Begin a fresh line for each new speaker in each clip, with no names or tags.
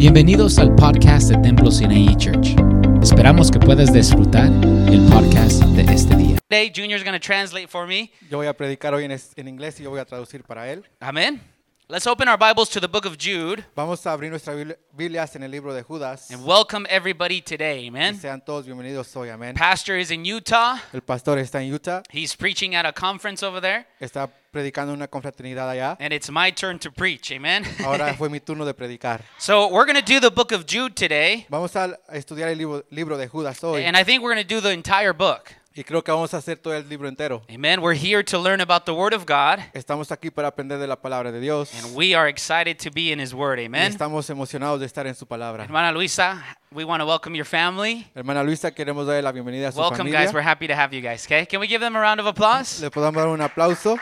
Bienvenidos al podcast de Templo Sinaí Church. Esperamos que puedas disfrutar el podcast de este día.
Today, Junior's going to translate for me.
Yo voy a predicar hoy en, es- en inglés y yo voy a traducir para él.
Amen. Let's open our Bibles to the book of Jude
Vamos a abrir nuestras Bibli- Biblias en el libro de Judas.
and welcome everybody today.
Y
Amen.
sean todos bienvenidos hoy, amén.
Pastor is in Utah.
El pastor está en Utah,
He's preaching at a conference over there,
está predicando una confraternidad allá.
and it's my turn to preach. Amen.
Ahora fue mi turno de predicar.
so, we're going to do the book of Jude today,
Vamos a estudiar el libro, libro de Judas hoy
and I think we're going to do the entire book.
y creo que vamos a hacer todo el libro entero.
Amen. We're here to learn about the Word of God,
Estamos aquí para aprender de la palabra de Dios
and we are excited to be in His Word.
y
Amen.
estamos emocionados de estar en su palabra.
Hermana Luisa, we want to welcome your family.
Hermana Luisa, queremos darle la bienvenida a su
Welcome, guys. We're
familia.
happy to have you guys. Okay, can we give them a round of applause?
Le podamos dar un aplauso.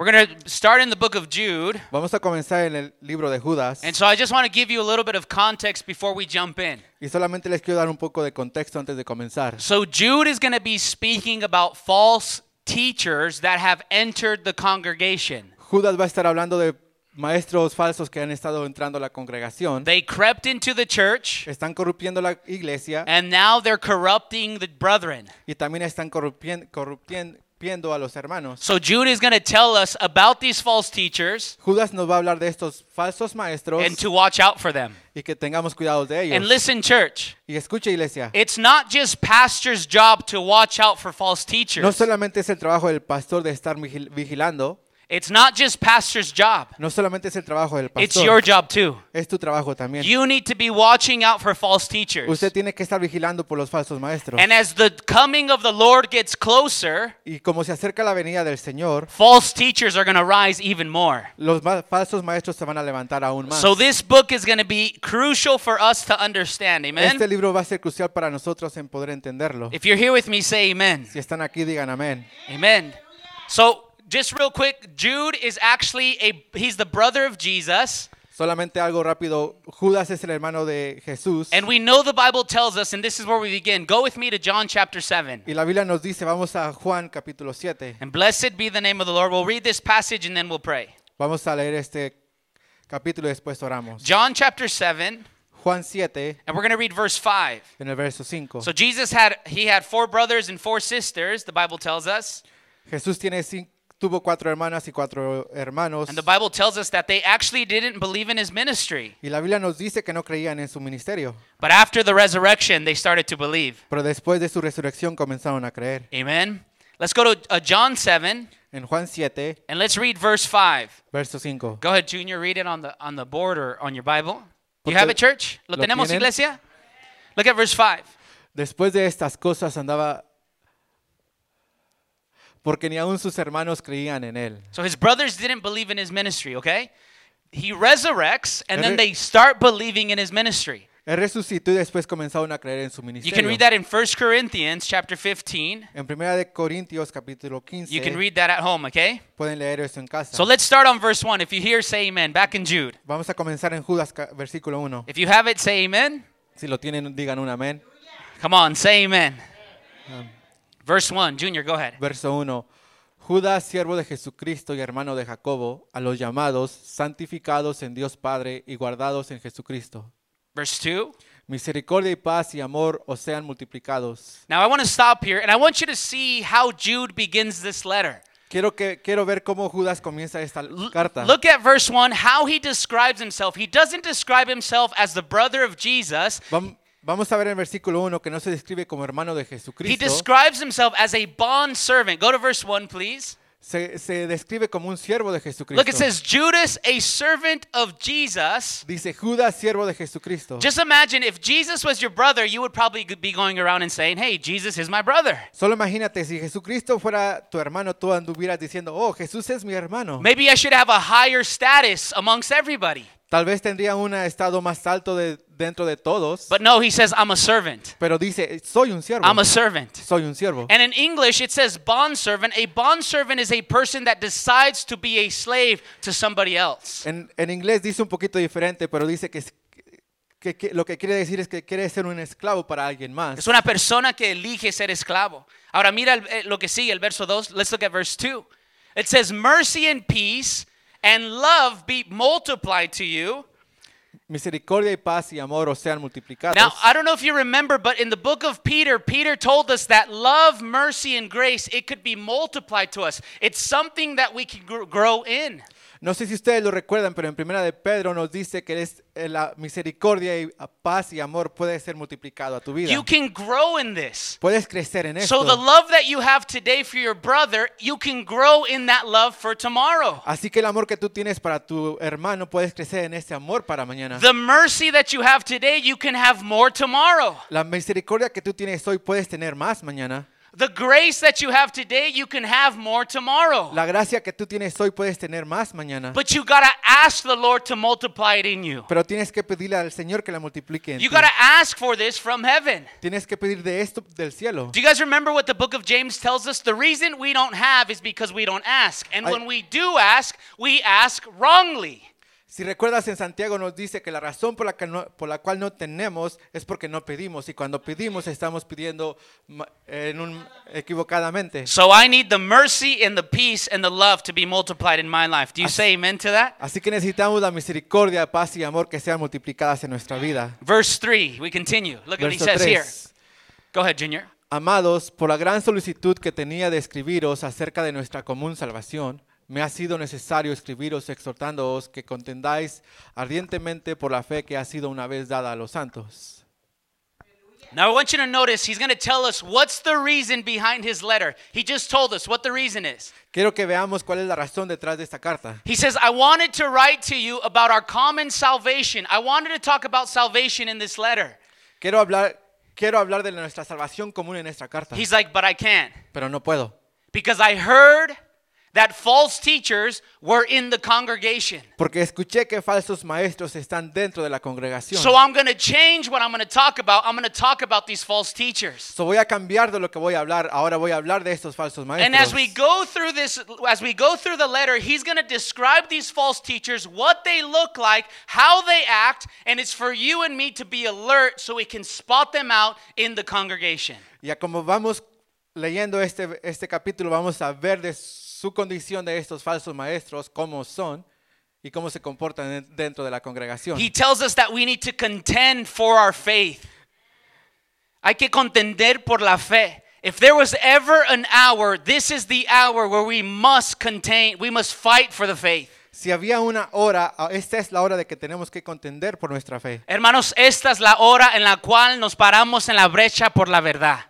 We're going to start in the book of Jude.
Vamos a comenzar en el libro de Judas.
And so I just want to give you a little bit of context before we jump in.
Y solamente les quiero dar un poco de contexto antes de comenzar.
So Jude is going to be speaking about false teachers that have entered the congregation.
Judas va a estar hablando de maestros falsos que han estado entrando a la congregación.
They crept into the church
Están corrompiendo la iglesia
and now they're corrupting the brethren.
y también están corrupien- corrompiendo a los hermanos.
So Jude is going to tell us about these false teachers
Judas nos va a hablar de estos falsos maestros
and to watch out for them.
y que tengamos cuidado de
And
ellos.
listen, church,
Y escuche iglesia,
it's not just pastor's job to watch out for false
no
teachers.
solamente es el trabajo del pastor de estar vigil- vigilando,
It's not just pastor's job.
no solamente es el trabajo del pastor.
It's your job too.
es tu trabajo también.
You need to be watching out for false teachers.
Usted tiene que estar vigilando por los falsos maestros.
And as the coming of the Lord gets closer,
Y como se acerca la venida del Señor,
false teachers are going to rise even more.
los falsos maestros se van a levantar aún más.
So this book is going to be crucial for us to understand. Amen.
Este libro va a ser crucial para nosotros en poder entenderlo.
If you're here with me, say amen.
Si están aquí, digan amén.
Amen. So just real quick, Jude is actually a he's the brother of Jesus.
Solamente algo rápido. Judas es el hermano de Jesús.
And we know the Bible tells us, and this is where we begin. Go with me to John chapter 7.
Y la Biblia nos dice, vamos a Juan capítulo 7.
And blessed be the name of the Lord. We'll read this passage and then we'll pray.
Vamos a leer este capítulo y después oramos.
John chapter 7,
Juan 7,
and we're going to read verse 5.
en el verso 5.
So Jesus had he had four brothers and four sisters, the Bible tells us.
Jesús tiene cin- tuvo cuatro hermanas y cuatro hermanos.
And the Bible tells us that they actually didn't believe in his ministry.
Y la Biblia nos dice que no creían en su ministerio.
But after the resurrection, they started to believe.
Pero después de su resurrección comenzaron a creer.
Amen. Let's go to uh, John 7
En Juan 7,
and let's read verse 5.
verso 5.
Go ahead, Junior, read it on the on the board or on your Bible. You have it, church? ¿Lo
¿Lo
tenemos,
tienen?
iglesia? Look at verse 5.
Después de estas cosas andaba porque ni aun sus hermanos creían en él.
So his brothers didn't believe in his ministry, okay? He resurrects and then they start believing in his ministry.
Él resucitó y después comenzaron a creer en su
You can
ministerio.
read that in 1 Corinthians chapter 15.
En Primera de Corintios capítulo 15
You can read that at home, okay?
pueden leer eso en casa.
So let's start on verse 1. If you hear, say amen. Back in Jude.
Vamos a comenzar en Judas versículo 1.
If you have it, say amen.
Si lo tienen, digan un amén.
Come on, say amen. Verse 1. Junior, go ahead.
Verso 1. Judas, siervo de Jesucristo y hermano de Jacobo, a los llamados, santificados en Dios Padre y guardados en Jesucristo.
Verse 2.
Misericordia y paz y amor os sean multiplicados.
Now I want to stop here and I want you to see how Jude begins this letter.
Quiero, que, quiero ver cómo Judas comienza esta carta.
Look at verse 1, how he describes himself. He doesn't describe himself as the brother of Jesus.
Vam- Vamos a ver en versículo 1 que no se describe como hermano de
He
Jesucristo.
describes himself as a bond servant. Go to verse 1, please.
Se, se describe como un siervo de Jesucristo.
Look, it says Judas, a servant of Jesus.
Dice Judas, siervo de Jesucristo.
Just imagine if Jesus was your brother, you would probably be going around and saying, Hey, Jesus is my brother.
Solo imagínate, si Jesucristo fuera tu hermano, tú anduvieras diciendo, oh, Jesús es mi hermano.
Maybe I should have a higher status amongst everybody.
Tal vez tendría un estado más alto de, dentro de todos,
But no, he says, I'm a servant.
pero dice, soy un siervo.
I'm a servant.
Soy un siervo.
And in English, it says bondservant. A bondservant is a person that decides to be a slave to somebody else.
En, en inglés dice un poquito diferente, pero dice que, que- que lo que quiere decir es que quiere ser un esclavo para alguien más.
Es una persona que elige ser esclavo. Ahora mira el- eh, lo que sigue, el verso 2. Let's look at verse 2. It says, Mercy and peace and love be multiplied to you.
Misericordia y paz y amor os sean multiplicados.
Now, I don't know if you remember, but in the book of Peter, Peter told us that love, mercy, and grace, it could be multiplied to us. It's something that we can grow in.
No sé si ustedes lo recuerdan, pero en primera de Pedro nos dice que es eh, la misericordia y paz y amor puede ser multiplicado a tu vida.
You can grow in this.
Puedes crecer en
So
esto.
the love that you have today for your brother, you can grow in that love for tomorrow.
Así que el amor que tú tienes para tu hermano puedes crecer en ese amor para mañana.
The mercy that you have today, you can have more tomorrow.
La misericordia que tú tienes hoy puedes tener más mañana.
The grace that you have today, you can have more tomorrow.
La gracia que tú tienes hoy puedes tener más mañana.
But you got to ask the Lord to multiply it in you.
Pero tienes que pedirle al Señor que la multiplique en
You
ti.
got to ask for this from heaven.
Tienes que pedir de esto del cielo.
Do you guys remember what the book of James tells us? The reason we don't have is because we don't ask. And
I-
when we do ask, we ask wrongly.
Si recuerdas en Santiago nos dice que la razón por la, que no- por la cual no tenemos es porque no pedimos y cuando pedimos estamos pidiendo en un, equivocadamente.
So I need the mercy and the peace and the love to be multiplied in my life. Do you
As-
say amen to that?
Así que necesitamos la misericordia, paz y amor que sean multiplicadas en nuestra vida.
Verse 3, we continue. Look at what he
Verso
says here.
3.
Go ahead, Junior.
Amados, por la gran solicitud que tenía de escribiros acerca de nuestra común salvación, me ha sido necesario escribiros exhortándoos que contendáis ardientemente por la fe que ha sido una vez dada a los santos.
Now I want you to notice he's going to tell us what's the reason behind his letter. He just told us what the reason is.
Quiero que veamos cuál es la razón detrás de esta carta.
He says, I wanted to write to you about our common salvation. I wanted to talk about salvation in this letter.
Quiero hablar, quiero hablar de nuestra salvación común en esta carta,
He's like, but I can't
pero no puedo.
because I heard that false teachers were in the congregation.
Porque escuché que falsos maestros están dentro de la congregación.
So I'm going to change what I'm going to talk about. I'm going to talk about these false teachers.
So voy a cambiar de lo que voy a hablar. Ahora voy a hablar de estos falsos maestros.
And as we go through this, as we go through the letter, he's going to describe these false teachers, what they look like, how they act, and it's for you and me to be alert so we can spot them out in the congregation.
Ya como vamos leyendo este, este capítulo, vamos a ver de su condición de estos falsos maestros, cómo son y cómo se comportan en- dentro de la congregación.
He tells us that we need to contend for our faith. Hay que contender por la fe. If there was ever an hour, this is the hour where we must contain, we must fight for the faith.
Si había una hora, ah, esta es la hora de que tenemos que contender por nuestra fe.
Hermanos, esta es la hora en la cual nos paramos en la brecha por la verdad.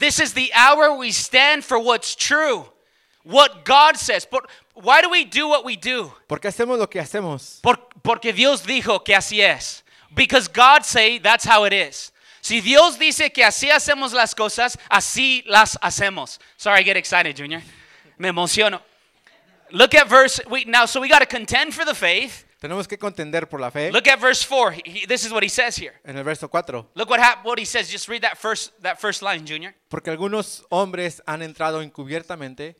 This is the hour we stand for what's true, what God says. But why do we do what we do?
¿Por qué hacemos lo que hacemos?
Por- porque Dios dijo que así es. Because God say that's how it is. Si Dios dice que así hacemos las cosas, así las hacemos. Sorry, I get excited, Junior. Me emociono. Look at verse. We, now, so we got to contend for the faith.
Tenemos que contender por la fe.
Look at verse four. He- he- this is what he says here.
En el verso 4.
Look what hap- what he says. Just read that first that first line, Junior.
Porque algunos hombres han entrado encubiertamente,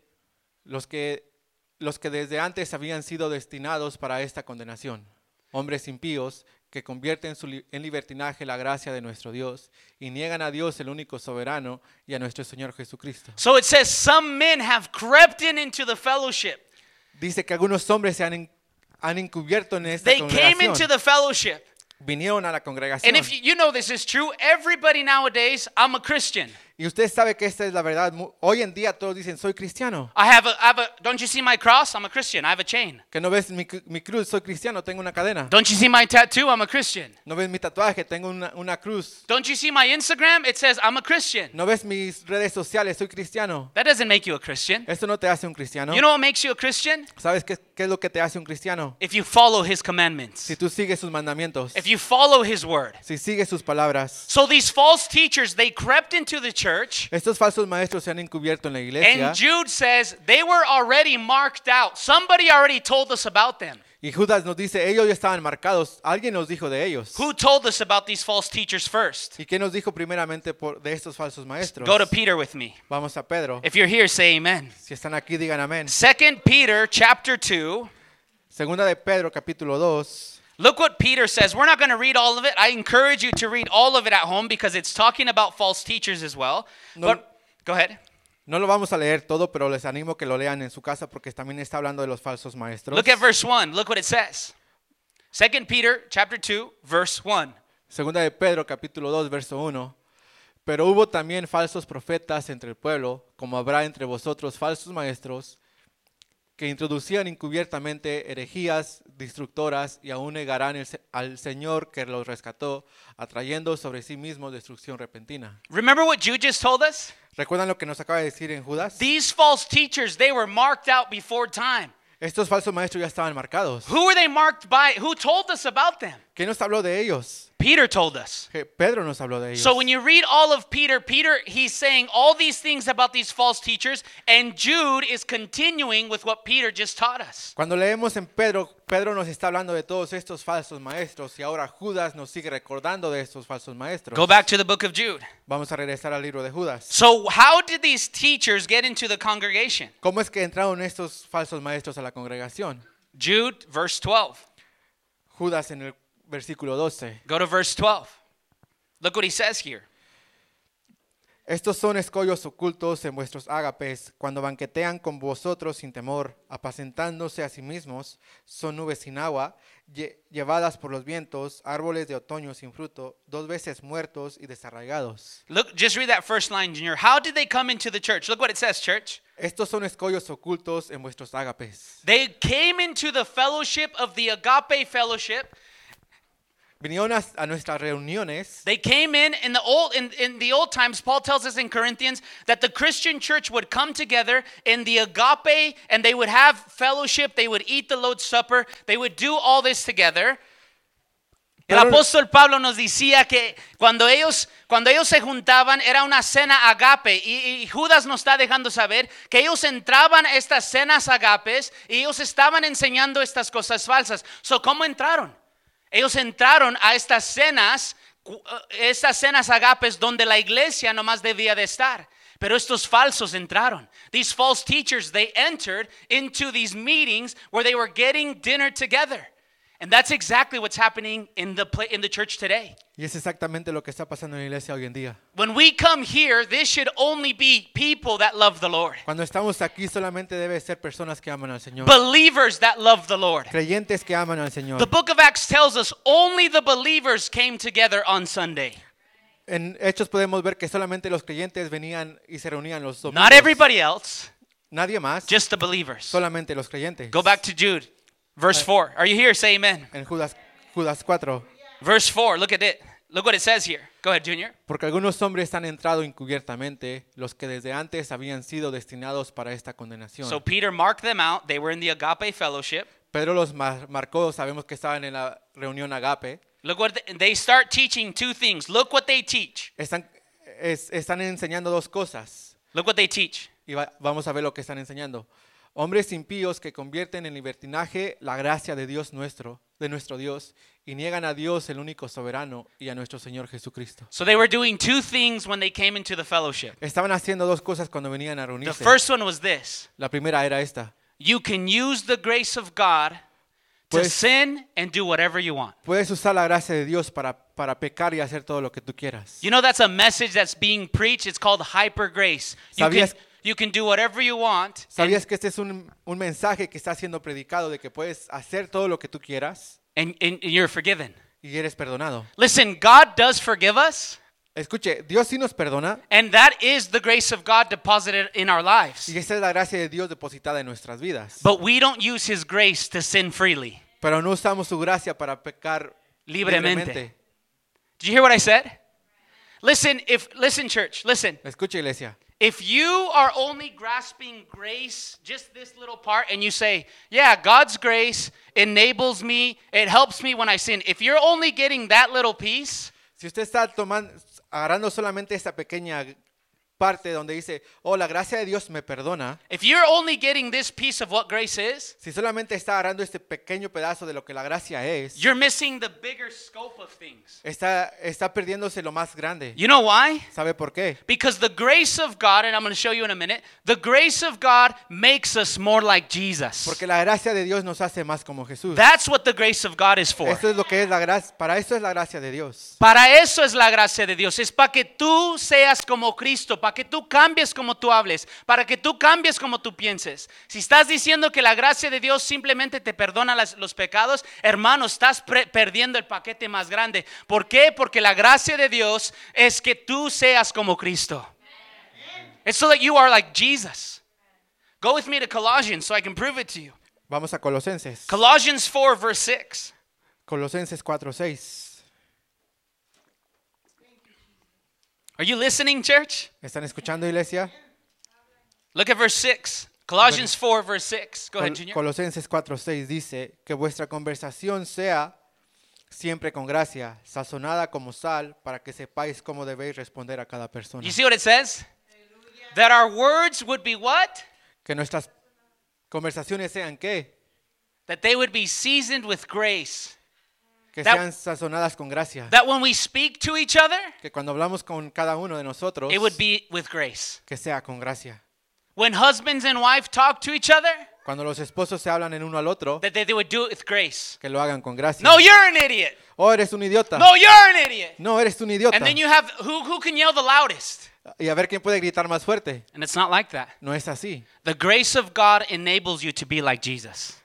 los que, los que desde antes habían sido destinados para esta condenación. Hombres impíos que convierten su en libertinaje la gracia de nuestro Dios y niegan a Dios el único soberano y a nuestro Señor Jesucristo.
So it says some men have crept in into the fellowship.
Dice que algunos hombres se han, han encubierto en esta
They came into
congregación.
the fellowship.
Vinieron a la congregación.
And if you, you know this is true, everybody nowadays, I'm a Christian.
Y usted sabe que esta es la verdad. Hoy en día todos dicen, soy cristiano.
I have a, I have a don't you see my cross? I'm a Christian. I have a chain.
Que no ves mi, mi cruz, soy cristiano, tengo una cadena.
Don't you see my tattoo? I'm a Christian.
No ves mi tatuaje, tengo una, una cruz.
Don't you see my Instagram? It says I'm a Christian.
No ves mis redes sociales, soy cristiano.
That doesn't make you a Christian.
Esto no te hace un cristiano.
You know what makes you a Christian?
¿Sabes qué, qué es lo que te hace un cristiano?
If you follow his commandments.
Si tú sigues sus mandamientos,
If you follow his word.
si sigues sus palabras.
So these false teachers, they crept into the church.
Estos falsos maestros se han encubierto en la iglesia
And Jude says they were already marked out. Somebody already told us about them.
y Judas nos dice, ellos ya estaban marcados. Alguien nos dijo de ellos.
Who told us about these false teachers first?
¿Y qué nos dijo primeramente por, de estos falsos maestros?
Go to Peter with me.
Vamos a Pedro.
If you're here, say amen.
Si están aquí, digan amén.
Second Peter chapter 2.
Segunda de Pedro, capítulo 2.
Look what Peter says. We're not going to read all of it. I encourage you to read all of it at home because it's talking about false teachers as well.
No-
But go ahead.
No lo vamos a leer todo, pero les animo que lo lean en su casa porque también está hablando de los falsos maestros.
Look at verse 1. Look what it says. 2 Peter chapter 2 verse 1.
Segunda de Pedro, capítulo 2, verso 1. Pero hubo también falsos profetas entre el pueblo, como habrá entre vosotros falsos maestros, que introducían encubiertamente herejías destructoras y aún negarán el al Señor que los rescató, atrayendo sobre sí mismos destrucción repentina.
Remember what Jude just told us?
¿Recuerdan lo que nos acaba de decir en Judas?
These false teachers, they were marked out before time.
Estos falsos maestros ya estaban marcados.
Who were they marked by? Who told us about them?
¿Quién nos habló de ellos?
Peter told us.
Pedro nos habló de ellos.
So when you read all of Peter, Peter, he's saying all these things about these false teachers, and Jude is continuing with what Peter just taught us.
Cuando leemos en Pedro, Pedro nos está hablando de todos estos falsos maestros y ahora Judas nos sigue recordando de estos falsos maestros.
Go back to the book of Jude.
Vamos a regresar al libro de Judas.
So, how did these teachers get into the congregation?
¿Cómo es que entraron estos falsos maestros a la congregación?
Jude, verse 12.
Judas en el versículo 12.
Go to verse 12. Look what he says here.
Estos son escollos ocultos en vuestros ágapes, cuando banquetean con vosotros sin temor, apacentándose a sí mismos, son nubes sin agua, lle- llevadas por los vientos, árboles de otoño sin fruto, dos veces muertos y desarraigados.
Look, just read that first line, Junior. How did they come into the church? Look what it says, church.
Estos son escollos ocultos en vuestros ágapes.
They came into the fellowship of the agape fellowship.
Vinieron a, a nuestras reuniones.
They came in in the old in, in the old times. Paul tells us in Corinthians that the Christian church would come together in the agape and they would have fellowship. They would eat the Lord's Supper. They would do all this together. El apóstol Pablo nos decía que cuando ellos, cuando ellos se juntaban era una cena agape y, y Judas nos está dejando saber que ellos entraban a estas cenas agapes y ellos estaban enseñando estas cosas falsas. So, ¿Cómo entraron? Ellos entraron a estas cenas, eh, estas cenas agapes donde la iglesia nomás debía de estar. Pero estos falsos entraron. These false teachers, they entered into these meetings where they were getting dinner together. And that's exactly what's happening in the in the church today.
Y es exactamente lo que está pasando en la iglesia hoy en día.
When we come here, this should only be people that love the Lord.
Cuando estamos aquí solamente debe ser personas que aman al Señor.
Believers that love the Lord.
Creyentes que aman al Señor.
The book of Acts tells us only the believers came together on Sunday.
En Hechos podemos ver que solamente los creyentes venían y se reunían los domingos.
Not everybody else,
Nadie más.
just the believers.
solamente los creyentes.
Go back to Jude, verse 4. Are you here? Say amen.
En Judas, Judas 4.
Verse 4, look at it. Look what it says here. Go ahead, Junior.
Porque algunos hombres han entrado encubiertamente, los que desde antes habían sido destinados para esta condenación.
So Peter marked them out. They were in the agape fellowship.
Pedro los mar- marcó, sabemos que estaban en la reunión agape.
Look what they, they start teaching two things. Look what they teach.
Están, es- están enseñando dos cosas.
Look what they teach.
Y va- vamos a ver lo que están enseñando. Hombres impíos que convierten en libertinaje la gracia de Dios nuestro, de nuestro Dios, y niegan a Dios el único soberano y a nuestro Señor Jesucristo.
So they were doing two things when they came into the fellowship.
Estaban haciendo dos cosas cuando venían a
The
reunirse.
first one was this.
La primera era esta.
You can use the grace of God to
Pues-
sin and do whatever you want.
Puedes usar la gracia de Dios para, para pecar y hacer todo lo que tú quieras.
You know that's a message that's being preached. It's called hyper grace. You can,
¿Sabías-
you can do whatever you want.
¿Sabías que este es un, un mensaje que está siendo predicado de que puedes hacer todo lo que tú quieras
and, and you're forgiven.
y eres perdonado?
Listen, God does forgive us,
Escuche, Dios sí nos perdona
and that is the grace of God deposited in our lives.
y esa es la gracia de Dios depositada en nuestras vidas.
But we don't use His grace to sin freely.
Pero no usamos su gracia para pecar
Libremente.
libremente.
Did you hear what I said? Listen, if listen, church, listen.
Escuche, iglesia.
If you are only grasping grace, just this little part, and you say, Yeah, God's grace enables me, it helps me when I sin. If you're only getting that little piece,
Si usted está tomando, agarrando solamente esta pequeña parte donde dice, oh, la gracia de Dios me perdona,
if you're only getting this piece of what grace is,
si solamente está agarrando este pequeño pedazo de lo que la gracia es,
you're missing the bigger scope of things.
está, está perdiéndose lo más grande.
You know why?
¿Sabe por qué?
Because the grace of God, and I'm going to show you in a minute, the grace of God makes us more like Jesus.
Porque la gracia de Dios nos hace más como Jesús.
That's what the grace of God is for.
Esto es lo que es la gracia, para eso es la gracia de Dios.
Para eso es la gracia de Dios. Es para que tú seas como Cristo, para para que tú cambies como tú hables, para que tú cambies como tú pienses. Si estás diciendo que la gracia de Dios simplemente te perdona las- los pecados, hermano, estás perdiendo el paquete más grande. ¿Por qué? Porque la gracia de Dios es que tú seas como Cristo. It's so that you are like Jesus. Go with me to Colossians so I can prove it to you.
Vamos a Colosenses.
Colossians 4, verse 6.
Colosenses 4:6.
Are you listening, church?
¿Están escuchando, iglesia?
Look at verse 6. Colossians 4, verse 6. Go ahead, Junior.
Colosenses 4:6 dice que vuestra conversación sea siempre con gracia, sazonada como sal, para que sepáis cómo debéis responder a cada persona.
You see what it says? That our words would be what?
Que nuestras conversaciones sean qué?
That they would be seasoned with grace.
Que
That-
sean sazonadas con gracia.
That when we speak to each other,
Que cuando hablamos con cada uno de nosotros,
it would be with grace.
que sea con gracia.
When husbands and wife talk to each other,
Cuando los esposos se hablan en uno al otro,
that they, they would do it with grace.
que lo hagan con gracia.
No, you're an idiot.
Oh, eres un idiota.
No, you're an idiot.
No, eres un idiota.
And then you have who, who can yell the loudest?
Y a ver quién puede gritar más fuerte.
And it's not like that.
No es así.
The grace of God enables you to be like Jesus.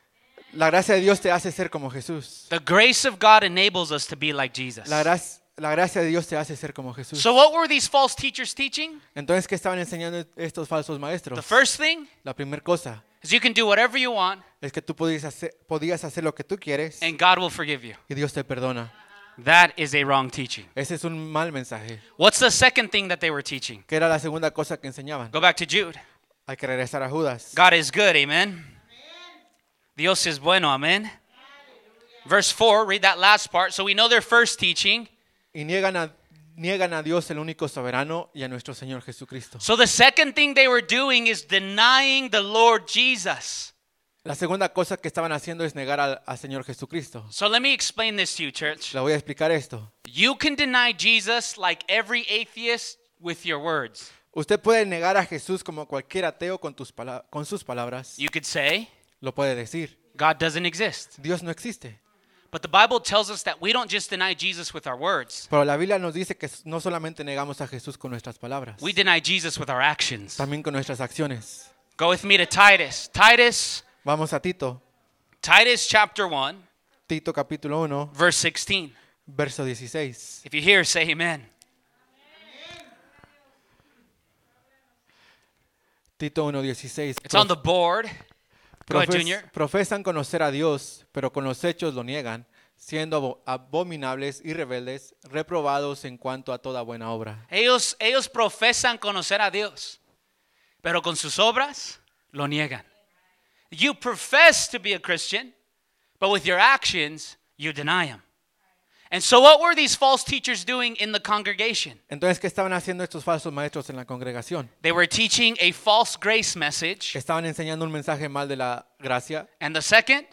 La gracia de Dios te hace ser como Jesús.
The grace of God enables us to be like Jesus.
La, gra- la gracia de Dios te hace ser como Jesús.
So, what were these false teachers teaching?
Entonces, ¿qué estaban enseñando estos falsos
The first thing
La primera cosa
is you can do whatever you want
es que tú podías hacer, podías hacer lo que tú quieres
and God will forgive you.
y Dios te perdona.
That is a wrong teaching.
Ese es un mal mensaje.
What's the second thing that they were teaching?
¿Qué era la segunda cosa que enseñaban?
Go back to Jude.
Hay que regresar a Judas.
God is good, amen. Dios es bueno, amen. Verse 4, read that last part. So we know their first teaching.
Y niegan a, niegan a Dios el único soberano y a nuestro Señor Jesucristo.
So the second thing they were doing is denying the Lord Jesus.
La segunda cosa que estaban haciendo es negar al, al Señor Jesucristo.
So let me explain this to you, church.
Le voy a explicar esto.
You can deny Jesus like every atheist with your words.
Usted puede negar a Jesús como cualquier ateo con, tus pala- con sus palabras.
You could say,
Lo puede decir.
God doesn't exist.
Dios no existe.
But the Bible tells us that we don't just deny Jesus with our words,
Pero la Biblia nos dice que no solamente negamos a Jesús con nuestras palabras,
we deny Jesus with our actions.
también con nuestras acciones.
Go with me to Titus. Titus,
Vamos a Tito,
Titus chapter 1,
Tito capítulo 1,
verse 16.
verso 16.
If you hear, say amen.
Tito 1, 16.
It's on the board.
Profes-. Profesan conocer a Dios, pero con los hechos lo niegan, siendo abo- abominables y rebeldes, reprobados en cuanto a toda buena obra.
Ellos, ellos profesan conocer a Dios, pero con sus obras lo niegan. You profess to be a Christian, but with your actions, you deny Him. And so, what were these false teachers doing in the congregation?
Entonces, ¿qué estaban haciendo estos falsos maestros en la congregación?
They were teaching a false grace message.
Estaban enseñando un mensaje mal de la gracia.
And the second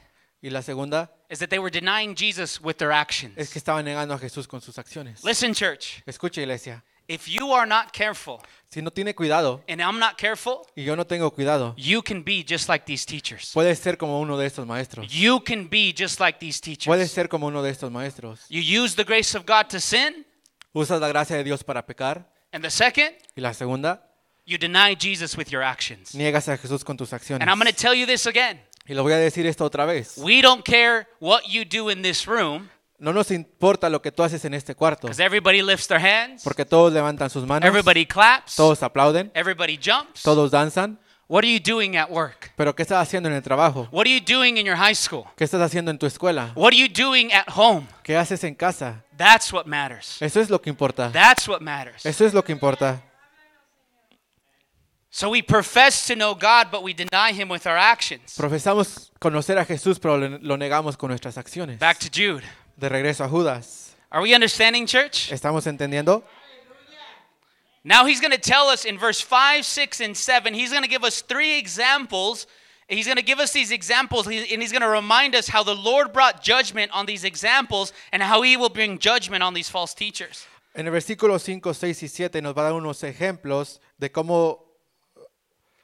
Y la segunda
is that they were denying Jesus with their actions.
es que estaban negando a Jesús con sus acciones.
Listen, church,
Escucha, iglesia.
If you are not careful,
Si no tiene cuidado
and I'm not careful,
y yo no tengo cuidado,
you can be just like these teachers.
puedes ser como uno de estos maestros.
You can be just like these teachers.
Puedes ser como uno de estos maestros.
You use the grace of God to sin,
Usas la gracia de Dios para pecar.
and the second,
Y la segunda,
you deny Jesus with your actions.
niegas a Jesús con tus acciones.
And I'm going to tell you this again.
Y lo voy a decir esto otra vez.
We don't care what you do in this room
No nos importa lo que tú haces en este cuarto,
because everybody lifts their hands,
porque todos levantan sus manos,
everybody claps,
todos aplauden,
everybody jumps.
todos danzan.
What are you doing at work?
Pero ¿qué estás haciendo en el trabajo?
What are you doing in your high school?
¿Qué estás haciendo en tu escuela?
What are you doing at home?
¿Qué haces en casa?
That's what matters.
Eso es lo que importa.
That's what matters.
Eso es lo que importa.
So we profess to know God, but we deny Him with our actions.
Profesamos conocer a Jesús, pero lo lo negamos con nuestras acciones.
Back to Jude.
De regreso a Judas.
Are we understanding, church?
¿Estamos entendiendo?
Now he's going to tell us in verse 5, 6, and 7, he's going to give us three examples. He's going to give us these examples, and he's going to remind us how the Lord brought judgment on these examples and how he will bring judgment on these false teachers.
En el versículo 5, 6 y 7 nos va a dar unos ejemplos de cómo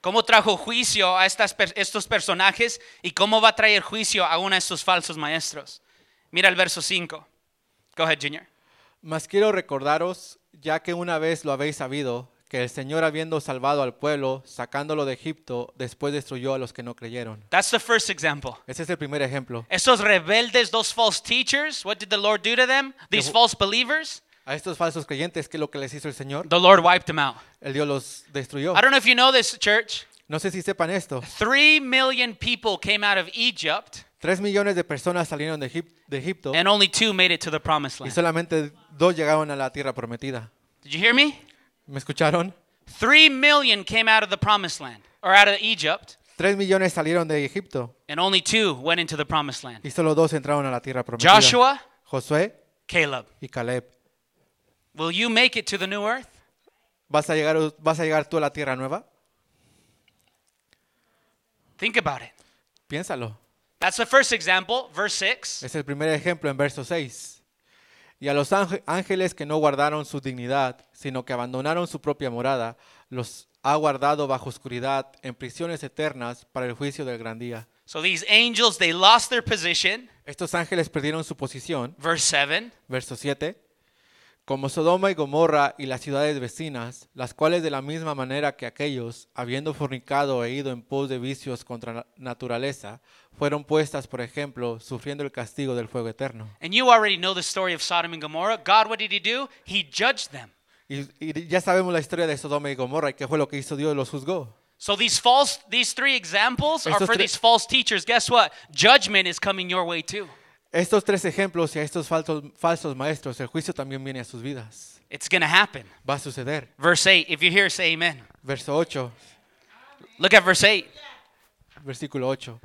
Cómo trajo juicio a estas, estos personajes y cómo va a traer juicio a uno de estos falsos maestros. Mira el verso 5. Go ahead, Junior.
Mas quiero recordaros, ya que una vez lo habéis sabido, que el Señor habiendo salvado al pueblo, sacándolo de Egipto, después destruyó a los que no creyeron.
That's the first example.
Ese es el primer ejemplo.
Estos rebeldes, those false teachers, what did the Lord do to them? These false believers,
A estos falsos creyentes, ¿qué es lo que les hizo el Señor?
the Lord wiped them out.
El Dios los destruyó.
I don't know if you know this, church.
No sé si sepan esto.
Three million people came out of Egypt,
Tres millones de personas salieron de, Egip- de Egipto
and only two made it to the promised
y
land.
solamente dos llegaron a la tierra prometida.
Did you hear me?
¿Me escucharon?
Three million came out of the promised land, or out of Egypt,
Tres millones salieron de Egipto
and only two went into the promised land.
y solo dos entraron a la tierra prometida.
Joshua,
Josué
Caleb.
y Caleb.
Will you make it to the new earth?
¿Vas a llegar, vas a llegar tú a la tierra nueva?
Think about it.
Piénsalo.
That's the first example, verse 6.
Es el primer ejemplo en verso 6. Y a los ángel- ángeles que no guardaron su dignidad, sino que abandonaron su propia morada, los ha guardado bajo oscuridad en prisiones eternas para el juicio del gran día.
So these angels, they lost their position.
Estos ángeles perdieron su posición,
Verse 7.
verso 7, como Sodoma y Gomorra y las ciudades vecinas, las cuales de la misma manera que aquellos, habiendo fornicado e ido en pos de vicios contra la naturaleza, fueron puestas, por ejemplo, sufriendo el castigo del fuego eterno.
And you already know the story of Sodom and Gomorrah. God, what did he do? He judged them.
Y, y ya sabemos la historia de Sodoma y Gomorra y qué fue lo que hizo Dios, los juzgó.
So these false these three examples are for these false teachers. Guess what? Judgment is coming your way too.
Estos tres ejemplos y a estos falsos, falsos maestros, el juicio también viene a sus vidas.
It's going to happen.
Va a suceder.
Verse 8. If you're here, say amen.
Verso 8,
Look at verse 8.
versículo 8.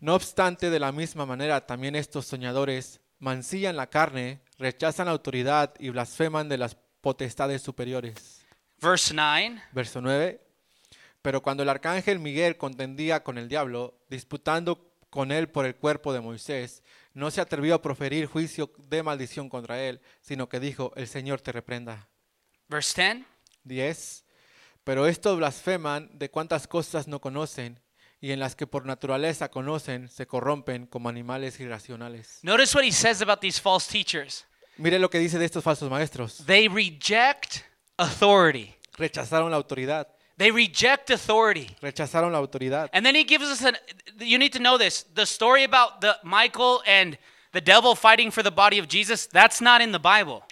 No obstante, de la misma manera, también estos soñadores mancillan la carne, rechazan la autoridad y blasfeman de las potestades superiores.
Verse 9.
Verso 9. Pero cuando el arcángel Miguel contendía con el diablo, disputando con él por el cuerpo de Moisés, no se atrevió a proferir juicio de maldición contra él, sino que dijo, el Señor te reprenda.
Verse 10.
10. Pero estos blasfeman de cuantas cosas no conocen, y en las que por naturaleza conocen, se corrompen como animales irracionales.
Notice what he says about these false teachers.
Mire lo que dice de estos falsos maestros.
They reject authority.
Rechazaron la autoridad.
They reject authority.
Rechazaron la autoridad.
And then he gives us an you need to know this. The story about the Michael and the devil fighting for the body of Jesus, that's not in the Bible.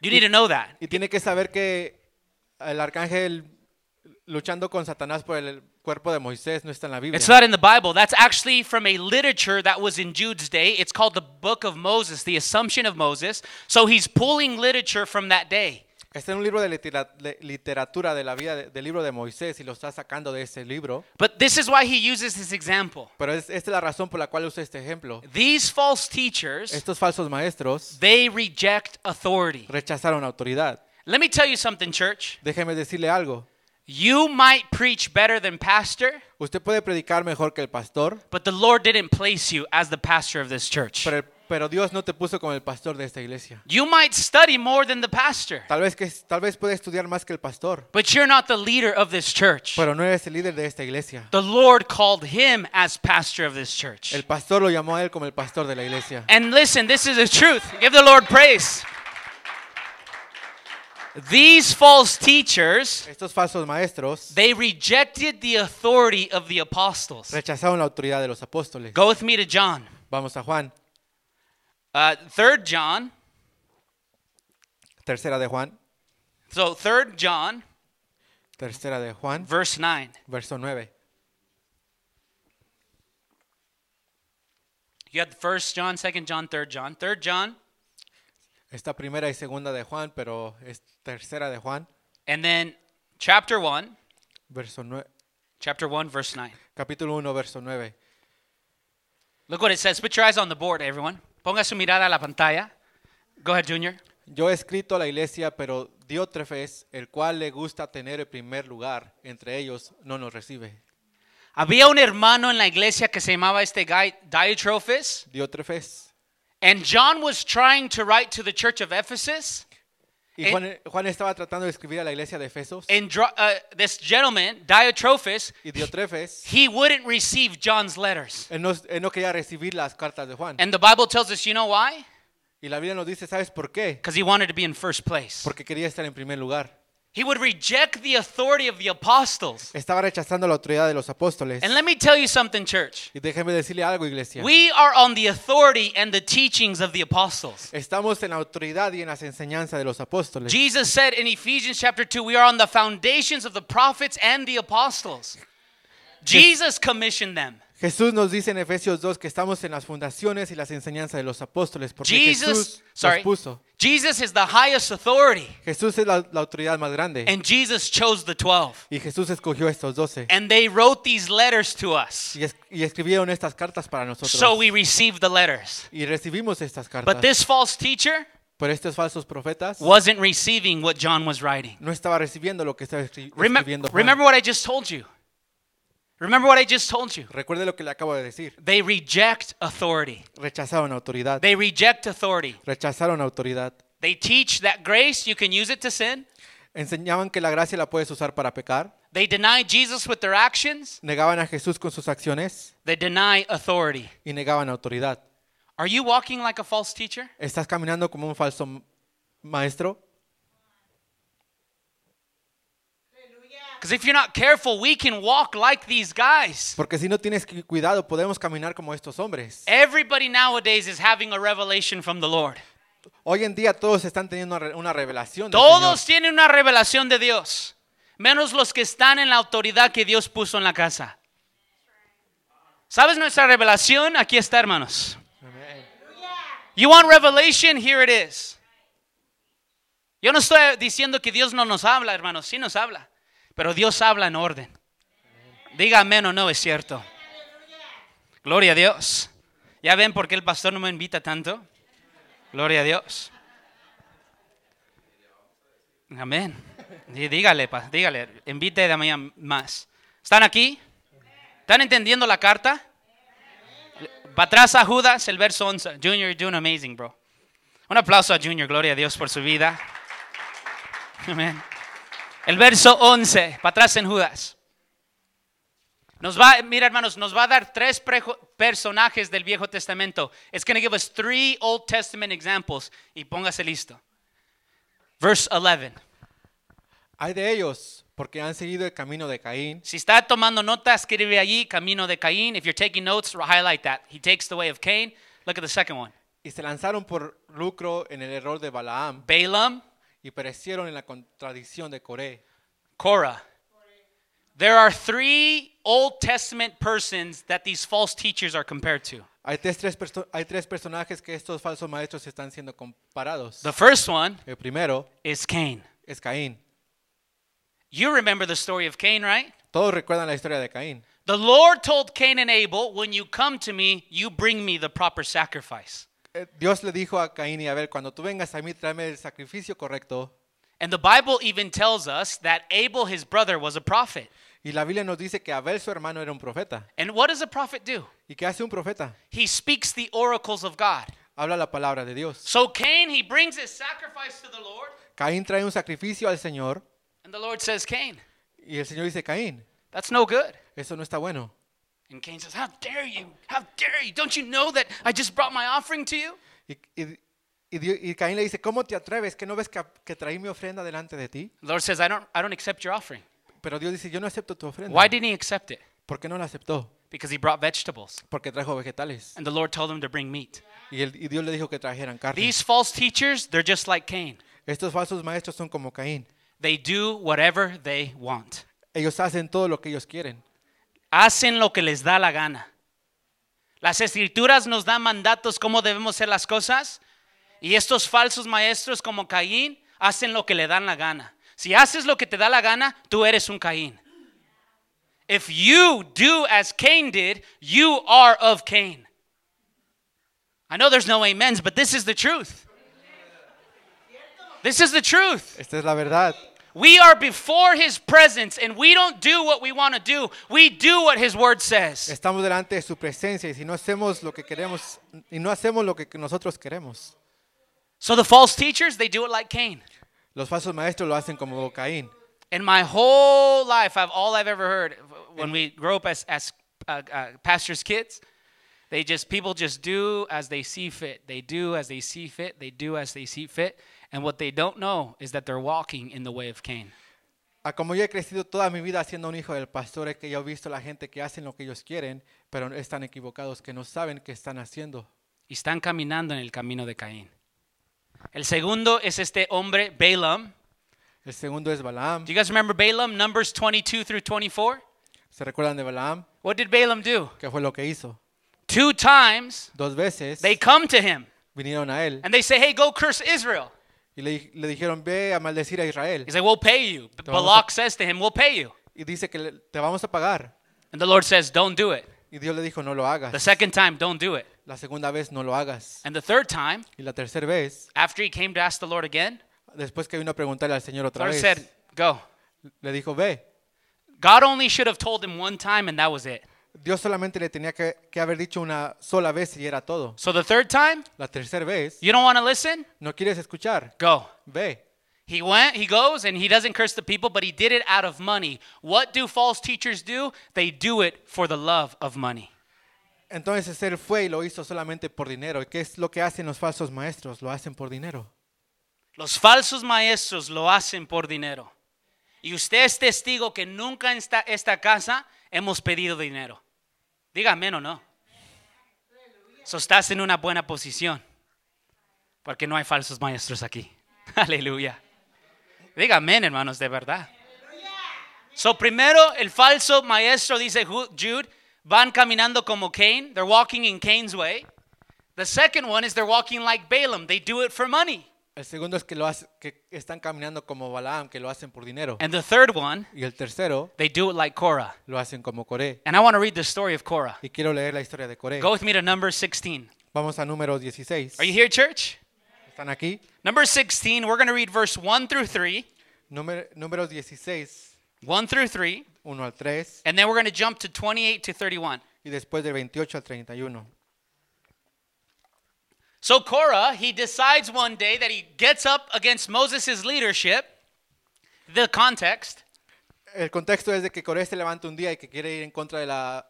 You need to know that.
Y tiene que saber que el arcángel luchando con Satanás por el cuerpo de Moisés no está en la Biblia.
It's not in the Bible. That's actually from a literature that was in Jude's day. It's called the Book of Moses, the Assumption of Moses. So he's pulling literature from that day.
Está en un libro de litera- de literatura de la vida de- del libro de Moisés y lo está sacando de ese libro.
But this is why he uses this example.
Pero es, esta es la razón por la cual usa este ejemplo.
These false teachers,
Estos falsos maestros
they reject authority.
rechazaron autoridad.
Let me tell you something, church.
Déjeme decirle algo.
You might preach better than pastor,
Usted puede predicar mejor que el pastor,
but the Lord didn't place you as the pastor of this church.
pero, pero Dios no te puso como el pastor de esta iglesia.
You might study more than the pastor,
Tal vez, que, tal vez puede estudiar más que el pastor,
but you're not the leader of this church.
pero no eres el líder de esta iglesia.
The Lord called him as pastor of this church.
El pastor lo llamó a él como el pastor de la iglesia.
And listen, this is the truth. Give the Lord praise. These false teachers,
Estos falsos maestros
they rejected the authority of the apostles.
rechazaron la autoridad de los apóstoles.
Go with me to John.
Vamos a Juan,
Uh, third John.
tercera de Juan,
So third John,
tercera de Juan,
verse 9.
verso 9.
You had first John, second John, third John. Third John,
Esta primera y segunda de Juan, pero es tercera de Juan,
and then chapter 1,
verso 9,
chapter 1, verse 9.
capítulo 1, verso 9.
Look what it says. Put your eyes on the board, everyone. Ponga su mirada a la pantalla. Go ahead, Junior.
Yo he escrito a la iglesia, pero Diótrefes, el cual le gusta tener el primer lugar entre ellos, no nos recibe.
Había un hermano en la iglesia que se llamaba este guy Diotrephes,
Diótrefes.
and John was trying to write to the church of Ephesus.
Y
Eh.
Juan, Juan estaba tratando de escribir a la iglesia de Efesos.
And uh, this gentleman, Diotrephes,
Y
he wouldn't receive John's letters.
él no, él no quería recibir las cartas de Juan.
And the Bible tells us, you know why?
Y la Biblia nos dice, ¿sabes por qué?
Because he wanted to be in first place.
Porque quería estar en primer lugar.
He would reject the authority of the apostles.
Estaba rechazando la autoridad de los apóstoles.
And let me tell you something, church.
Y déjeme decirle algo, iglesia.
We are on the authority and the teachings of the apostles.
Estamos en la autoridad y en las enseñanzas de los apóstoles.
Jesus said in Ephesians chapter 2, we are on the foundations of the prophets and the apostles. Jesus commissioned them.
Jesús nos dice en Efesios 2 que estamos en las fundaciones y las enseñanzas de los apóstoles porque
Jesus,
Jesús
sorry,
los puso.
Jesus is the highest authority,
Jesús es la, la autoridad más grande
and Jesus chose the 12.
y Jesús escogió estos doce
And they wrote these letters to us.
y, es- y escribieron estas cartas para nosotros
So we received the letters.
y recibimos estas cartas.
But this false teacher
Pero estos falsos profetas
wasn't receiving what John was writing.
no estaba recibiendo lo que estaba escri-
Remem-
escribiendo Juan.
remember what I just told you. Remember what I just told you.
Recuerde lo que le acabo de decir.
They reject authority.
Rechazaron autoridad.
They reject authority.
Rechazaron autoridad.
They teach that grace, you can use it to sin.
Enseñaban que la gracia la puedes usar para pecar.
They deny Jesus with their actions.
Negaban a Jesús con sus acciones
They deny authority.
y negaban autoridad.
Are you walking like a false teacher?
¿Estás caminando como un falso maestro?
Because if you're not careful, we can walk like these guys.
Porque si no tienes cu- cuidado, podemos caminar como estos hombres.
Everybody nowadays is having a revelation from the Lord.
Hoy en día todos están teniendo una revelación del
Todos
Señor.
tienen una revelación de Dios, menos los que están en la autoridad que Dios puso en la casa. ¿Sabes nuestra revelación? Aquí está, hermanos. You want revelation? Here it is. Yo no estoy diciendo que Dios no nos habla, hermanos, sí nos habla, pero Dios habla en orden. Diga amén o no, es cierto. Gloria a Dios. ¿Ya ven por qué el pastor no me invita tanto? Gloria a Dios. Amén. Y dígale, dígale, invite de mañana más. ¿Están aquí? ¿Están entendiendo la carta? Para atrás a Judas, el verso 11. Junior, you're doing amazing, bro. Un aplauso a Junior, gloria a Dios por su vida. Amén. El verso 11, para atrás en Judas. Nos va, mira hermanos, nos va a dar tres personajes del Viejo Testamento. It's going to give us three Old Testament examples. Y póngase listo. Verse 11.
Hay de ellos, porque han seguido el camino de Caín,
Si está tomando notas, escribe allí, camino de Caín. If you're taking notes, highlight that. He takes the way of Cain. Look at the second one.
y se lanzaron por lucro en el error de Balaam,
Balaam,
y perecieron en la contradicción de Coré.
Korah. There are three Old Testament persons that these false teachers are compared to.
Hay tres, tres hay tres personajes que estos falsos maestros están siendo comparados.
The first one
El primero
is Cain.
es Caín.
You remember the story of Cain, right?
Todos recuerdan la historia de Caín.
The Lord told Cain and Abel, When you come to me, you bring me the proper sacrifice.
Eh, Dios le dijo a Caín y Abel, cuando tú vengas a mí, tráeme el sacrificio correcto.
And the Bible even tells us that Abel, his brother, was a prophet.
Y la Biblia nos dice que Abel, su hermano, era un profeta.
And what does a prophet do?
¿Y qué hace un profeta?
He speaks the oracles of God.
Habla la palabra de Dios.
So Cain, he brings his sacrifice to the Lord,
Caín trae un sacrificio al Señor
and the Lord says, Cain,
y el Señor dice, Caín,
that's no good.
eso no está bueno.
And Cain says, How dare you? How dare you? Don't you know that I just brought my offering to you?
Y, y- y Caín le dice, ¿cómo te atreves? ¿Que no ves que, que traí mi ofrenda delante de ti?
The Lord says, I don't, I don't accept your offering.
Pero Dios dice, yo no acepto tu ofrenda.
Why didn't he accept it?
¿Por qué no la aceptó?
Because he brought vegetables.
Porque trajo vegetales.
And the Lord told him to bring meat.
Y, el- y Dios le dijo que trajeran carne.
These false teachers, they're just like Cain.
Estos falsos maestros son como Caín.
They do whatever they want.
Ellos hacen todo lo que ellos quieren.
Hacen lo que les da la gana. Las escrituras nos dan mandatos cómo debemos hacer las cosas. Y estos falsos maestros como Caín hacen lo que le dan la gana. Si haces lo que te da la gana, tú eres un Caín. If you do as Cain did, you are of Cain. I know there's no amens, but this is the truth. This is the truth.
Esta es la verdad.
We are before his presence and we don't do what we want to do. We do what his word says.
Estamos delante de su presencia y si no hacemos lo que queremos y no hacemos lo que nosotros queremos.
So the false teachers, they do it like Cain.
Los falsos maestros lo hacen como Caín.
In my whole life, I've all I've ever heard when we grow up as as uh, uh, pastors' kids, they just people just do as they see fit. They do as they see fit. They do as they see fit. And what they don't know is that they're walking in the way of Cain.
A como yo he crecido toda mi vida siendo un hijo del pastor, es que yo he visto a la gente que hacen lo que ellos quieren, pero están equivocados, que no saben qué están haciendo.
y están caminando en el camino de Caín. El segundo es este hombre, Balaam.
El segundo es Balaam.
Do you guys remember Balaam, Numbers 22 through 24?
¿Se recuerdan de Balaam?
What did Balaam do?
¿Qué fue lo que hizo?
Two times
Dos veces
they come to him
vinieron a él
and they say, Hey, go curse Israel.
Y le, le dijeron, ve a maldecir a Israel.
He's like, We'll pay you.
vamos a-
Balak says to him, We'll pay you.
Y dice que le- te vamos a pagar.
And the Lord says, Don't do it.
Y Dios le dijo, no lo
The
hagas.
second time, don't do it.
La segunda vez no lo hagas.
And the third time,
Y la tercera vez,
after he came to ask the Lord again,
después que vino a preguntarle al Señor
the
otra
Lord
vez,
said, Go.
le dijo, ve.
God only should have told him one time, and that was it.
Dios solamente le tenía que, que haber dicho una sola vez y era todo.
So the third time,
La tercera vez,
you don't want to listen?
no quieres escuchar,
Go.
ve.
He went, he goes, and he doesn't curse the people, but he did it out of money. What do false teachers do? They do it for the love of money.
Entonces él fue y lo hizo solamente por dinero. ¿Y qué es lo que hacen los falsos maestros? Lo hacen por dinero.
Los falsos maestros lo hacen por dinero. Y usted es testigo que nunca en esta, esta casa hemos pedido dinero. Dígame o no. So estás en una buena posición. Porque no hay falsos maestros aquí. Aleluya. Dígame, hermanos, de verdad. So primero el falso maestro dice Ju- Jude, van caminando como Cain, they're walking in Cain's way. The second one is they're walking like Balaam, they do it for money.
El segundo es que, lo hace- que están caminando como Balaam, que lo hacen por dinero.
And the third one,
Y el tercero
they do it like Korah.
lo hacen como Coré.
And I want to read the story of Korah.
Y quiero leer la historia de Coré.
Go with me to number 16.
Vamos a número 16.
Are you here, church?
¿Están aquí?
Number 16, we're going to read verse 1 through 3,
Número, número 16,
1 through 3,
1 al 3
and then we're going to jump to 28 to 31.
y después del 28 al 31.
So Korah, he decides one day that he gets up against Moses' leadership. The context.
El contexto es de que Coré se levanta un día y que quiere ir en contra de la,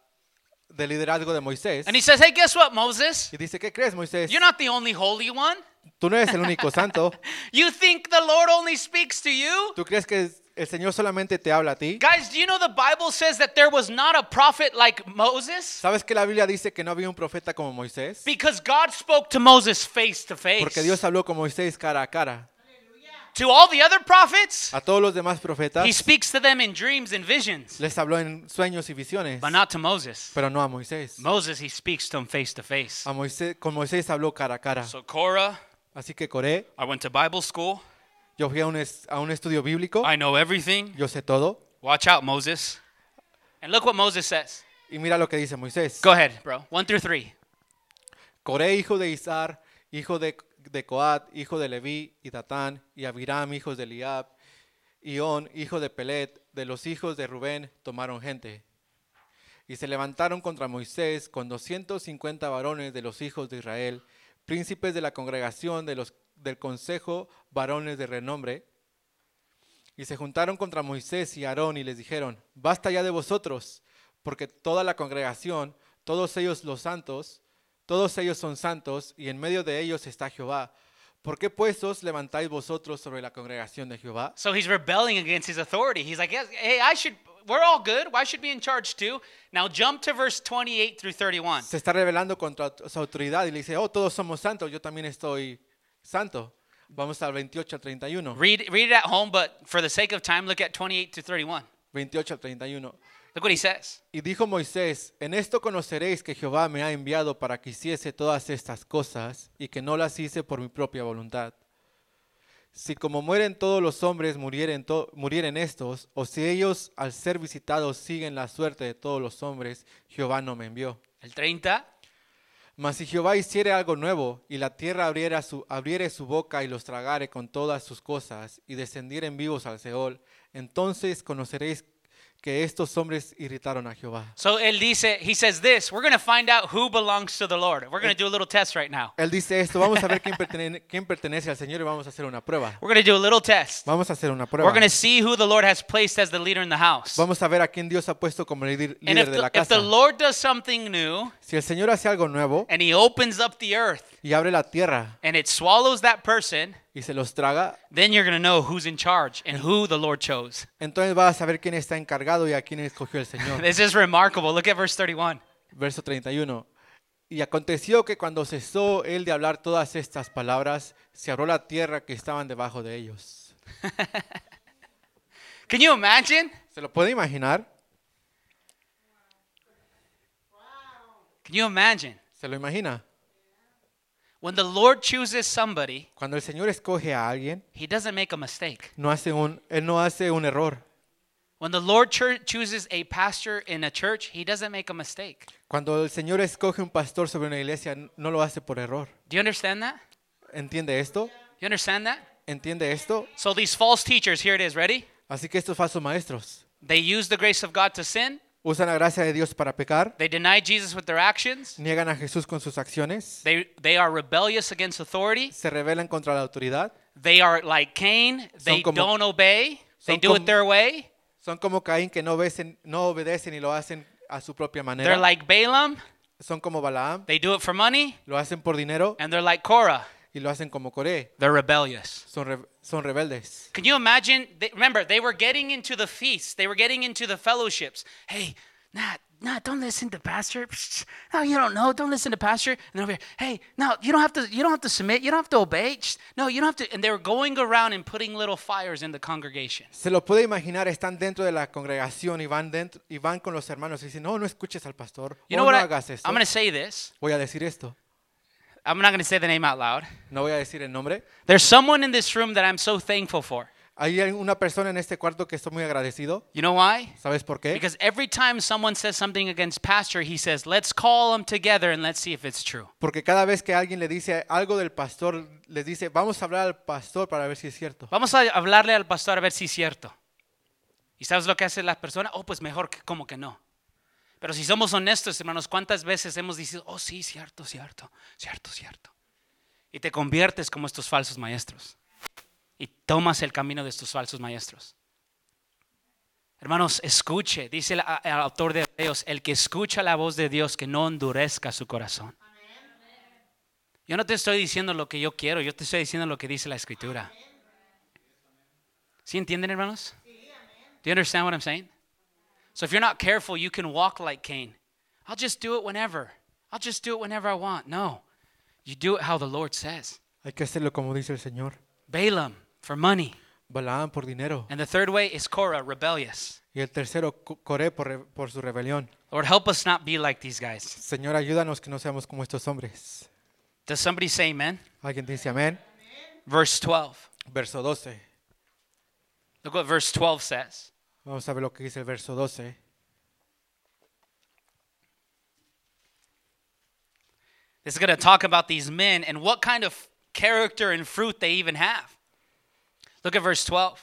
del liderazgo de Moisés.
And he says, Hey, guess what, Moses?
Y dice, ¿qué crees, Moisés?
You're not the only holy one.
Tú no eres el único santo.
You think the Lord only speaks to you?
¿Tú crees que el Señor solamente te habla a ti?
Guys, do you know the Bible says that there was not a prophet like Moses?
¿Sabes que la Biblia dice que no había un profeta como Moisés?
Because God spoke to Moses face to face.
Porque Dios habló con Moisés cara a cara.
To all the other prophets,
A todos los demás profetas
he speaks to them in dreams and visions,
les habló en sueños y visiones,
but not to Moses.
pero no a Moisés.
Moses, he speaks to him face to face.
A Moisés con Moisés habló cara a cara.
So, Korah,
Así que Coré,
I went to Bible school.
Yo fui a un, es- a un estudio bíblico,
I know everything.
yo sé todo.
Watch out, Moses. And look what Moses says.
Y mira lo que dice Moisés.
Go ahead, bro. One through three.
Coré, hijo de Izar, hijo de, de Coat, hijo de Leví, y Datán, y Abiram, hijos de Eliab, y On, hijo de Pelet, de los hijos de Rubén, tomaron gente. Y se levantaron contra Moisés con 250 varones de los hijos de Israel, príncipes de la congregación de los, del consejo, varones de renombre. Y se juntaron contra Moisés y Aarón y les dijeron, basta ya de vosotros, porque toda la congregación, todos ellos los santos, todos ellos son santos, y en medio de ellos está Jehová. ¿Por qué pues os levantáis vosotros sobre la congregación de Jehová?
So he's rebelling against his authority. He's like, hey, I should, we're all good. Why should be in charge too? Now jump to verse 28 through 31.
Se está rebelando contra su autoridad y le dice, oh, todos somos santos, yo también estoy santo. Vamos al 28 al 31.
Read, read it at home, but for the sake of time, look at 28 to 31.
28 al 31.
Look what he says.
Y dijo Moisés, en esto conoceréis que Jehová me ha enviado para que hiciese todas estas cosas y que no las hice por mi propia voluntad. Si como mueren todos los hombres murieren, to- murieren estos, o si ellos al ser visitados siguen la suerte de todos los hombres, Jehová no me envió.
El 30.
Mas si Jehová hiciere algo nuevo, y la tierra abriera su, abriere su boca y los tragare con todas sus cosas, y descendieren vivos al Seol, entonces conoceréis que estos hombres irritaron a Jehová.
So él dice, he says this, we're going to find out who belongs to the Lord. We're going to do a little test right now.
Él dice esto, vamos a ver quién pertenece, quién pertenece al Señor y vamos a hacer una prueba.
We're going to do a little test.
Vamos a hacer una
We're
prueba.
going to see who the Lord has placed as the leader in the house.
Vamos a ver a quién Dios ha puesto como líder, líder
if
de
the,
la
if the
casa.
Lord does something new
Si el Señor hace algo nuevo
and he opens up the earth
y abre la tierra
and it swallows that person,
y se los traga,
then you're going to know who's in charge and who the Lord chose.
entonces vas a saber quién está encargado y a quién escogió el Señor.
This is remarkable. Look at verse 31.
Verso 31. Y aconteció que cuando cesó él de hablar todas estas palabras, se abrió la tierra que estaban debajo de ellos.
Can you imagine?
¿Se lo puede imaginar?
Can you imagine?
¿Se lo imagina?
When the Lord chooses somebody,
Cuando el Señor escoge a alguien,
he doesn't make a mistake.
no hace un, él no hace un error.
When the Lord chooses a pastor in a church, he doesn't make a mistake.
Cuando el Señor escoge un pastor sobre una iglesia, no lo hace por error.
Do you understand that?
¿Entiende esto?
You understand that?
¿Entiende esto?
So these false teachers, here it is, ready?
Así que estos falsos maestros
They use the grace of God to sin.
Usan la gracia de Dios para pecar,
They deny Jesus with their actions.
niegan a Jesús con sus acciones,
They, they are rebellious against authority.
se rebelan contra la autoridad,
They are like Cain. They
como-
don't obey. They do it
como-
their way.
son como Caín que no obedecen, no obedecen y lo hacen a su propia
They're
manera,
like Balaam.
son como Balaam,
They do it for money.
lo hacen por dinero
And they're like Korah.
Y lo hacen como Coré,
They're rebellious.
son, re- son rebeldes.
Can you imagine? They, remember, they were getting into the feasts. They were getting into the fellowships. Hey, nah, nah, don't listen to pastor. Psh, No, you don't know. Don't listen to pastor. And over here, hey, no, you don't have to. You don't have to submit. You don't have to obey. Psh, No, you don't have to. And they were going around and putting little fires in the congregation.
Se lo puede imaginar, están dentro de la congregación y van, dentro, y van con los hermanos y dicen, no, no escuches al pastor,
You
o
know oh, what?
no
I,
hagas esto.
I'm going to say this.
Voy a decir esto,
I'm not going to say the name out loud.
no voy a decir el nombre.
There's someone in this room that I'm so thankful for.
Hay una persona en este cuarto que estoy muy agradecido.
You know why?
¿Sabes por qué?
Because every time someone says something against pastor, he says, "Let's call them together and let's see if it's true."
Porque cada vez que alguien le dice algo del pastor, les dice, vamos a hablar al pastor para ver si es cierto.
Vamos a hablarle al pastor a ver si es cierto. ¿Y sabes lo que hace la persona? Oh, pues mejor que como que no. Pero si somos honestos, hermanos, ¿cuántas veces hemos dicho, oh, sí, cierto, cierto, cierto, cierto? Y te conviertes como estos falsos maestros. Y tomas el camino de estos falsos maestros. Hermanos, escuche, dice el, autor de Hebreos, el que escucha la voz de Dios, que no endurezca su corazón. Yo no te estoy diciendo lo que yo quiero, yo te estoy diciendo lo que dice la escritura. ¿Sí entienden, hermanos? Do you understand what I'm saying? So if you're not careful, you can walk like Cain. I'll just do it whenever. I'll just do it whenever I want. No. You do it how the Lord says.
Hay que hacerlo como dice el Señor.
Balaam for money.
Balaam por dinero.
And the third way is Korah, rebellious.
Y el tercero, Co- Coré por, por su rebelión.
Lord, help us not be like these guys.
Señor, ayúdanos que no seamos como estos hombres.
Does somebody say amen?
¿Alguien dice amén?
Verse 12.
Verso 12.
Look what verse 12 says.
Vamos a ver lo que dice el verso 12.
This is going to talk about these men and what kind of character and fruit they even have. Look at verse 12.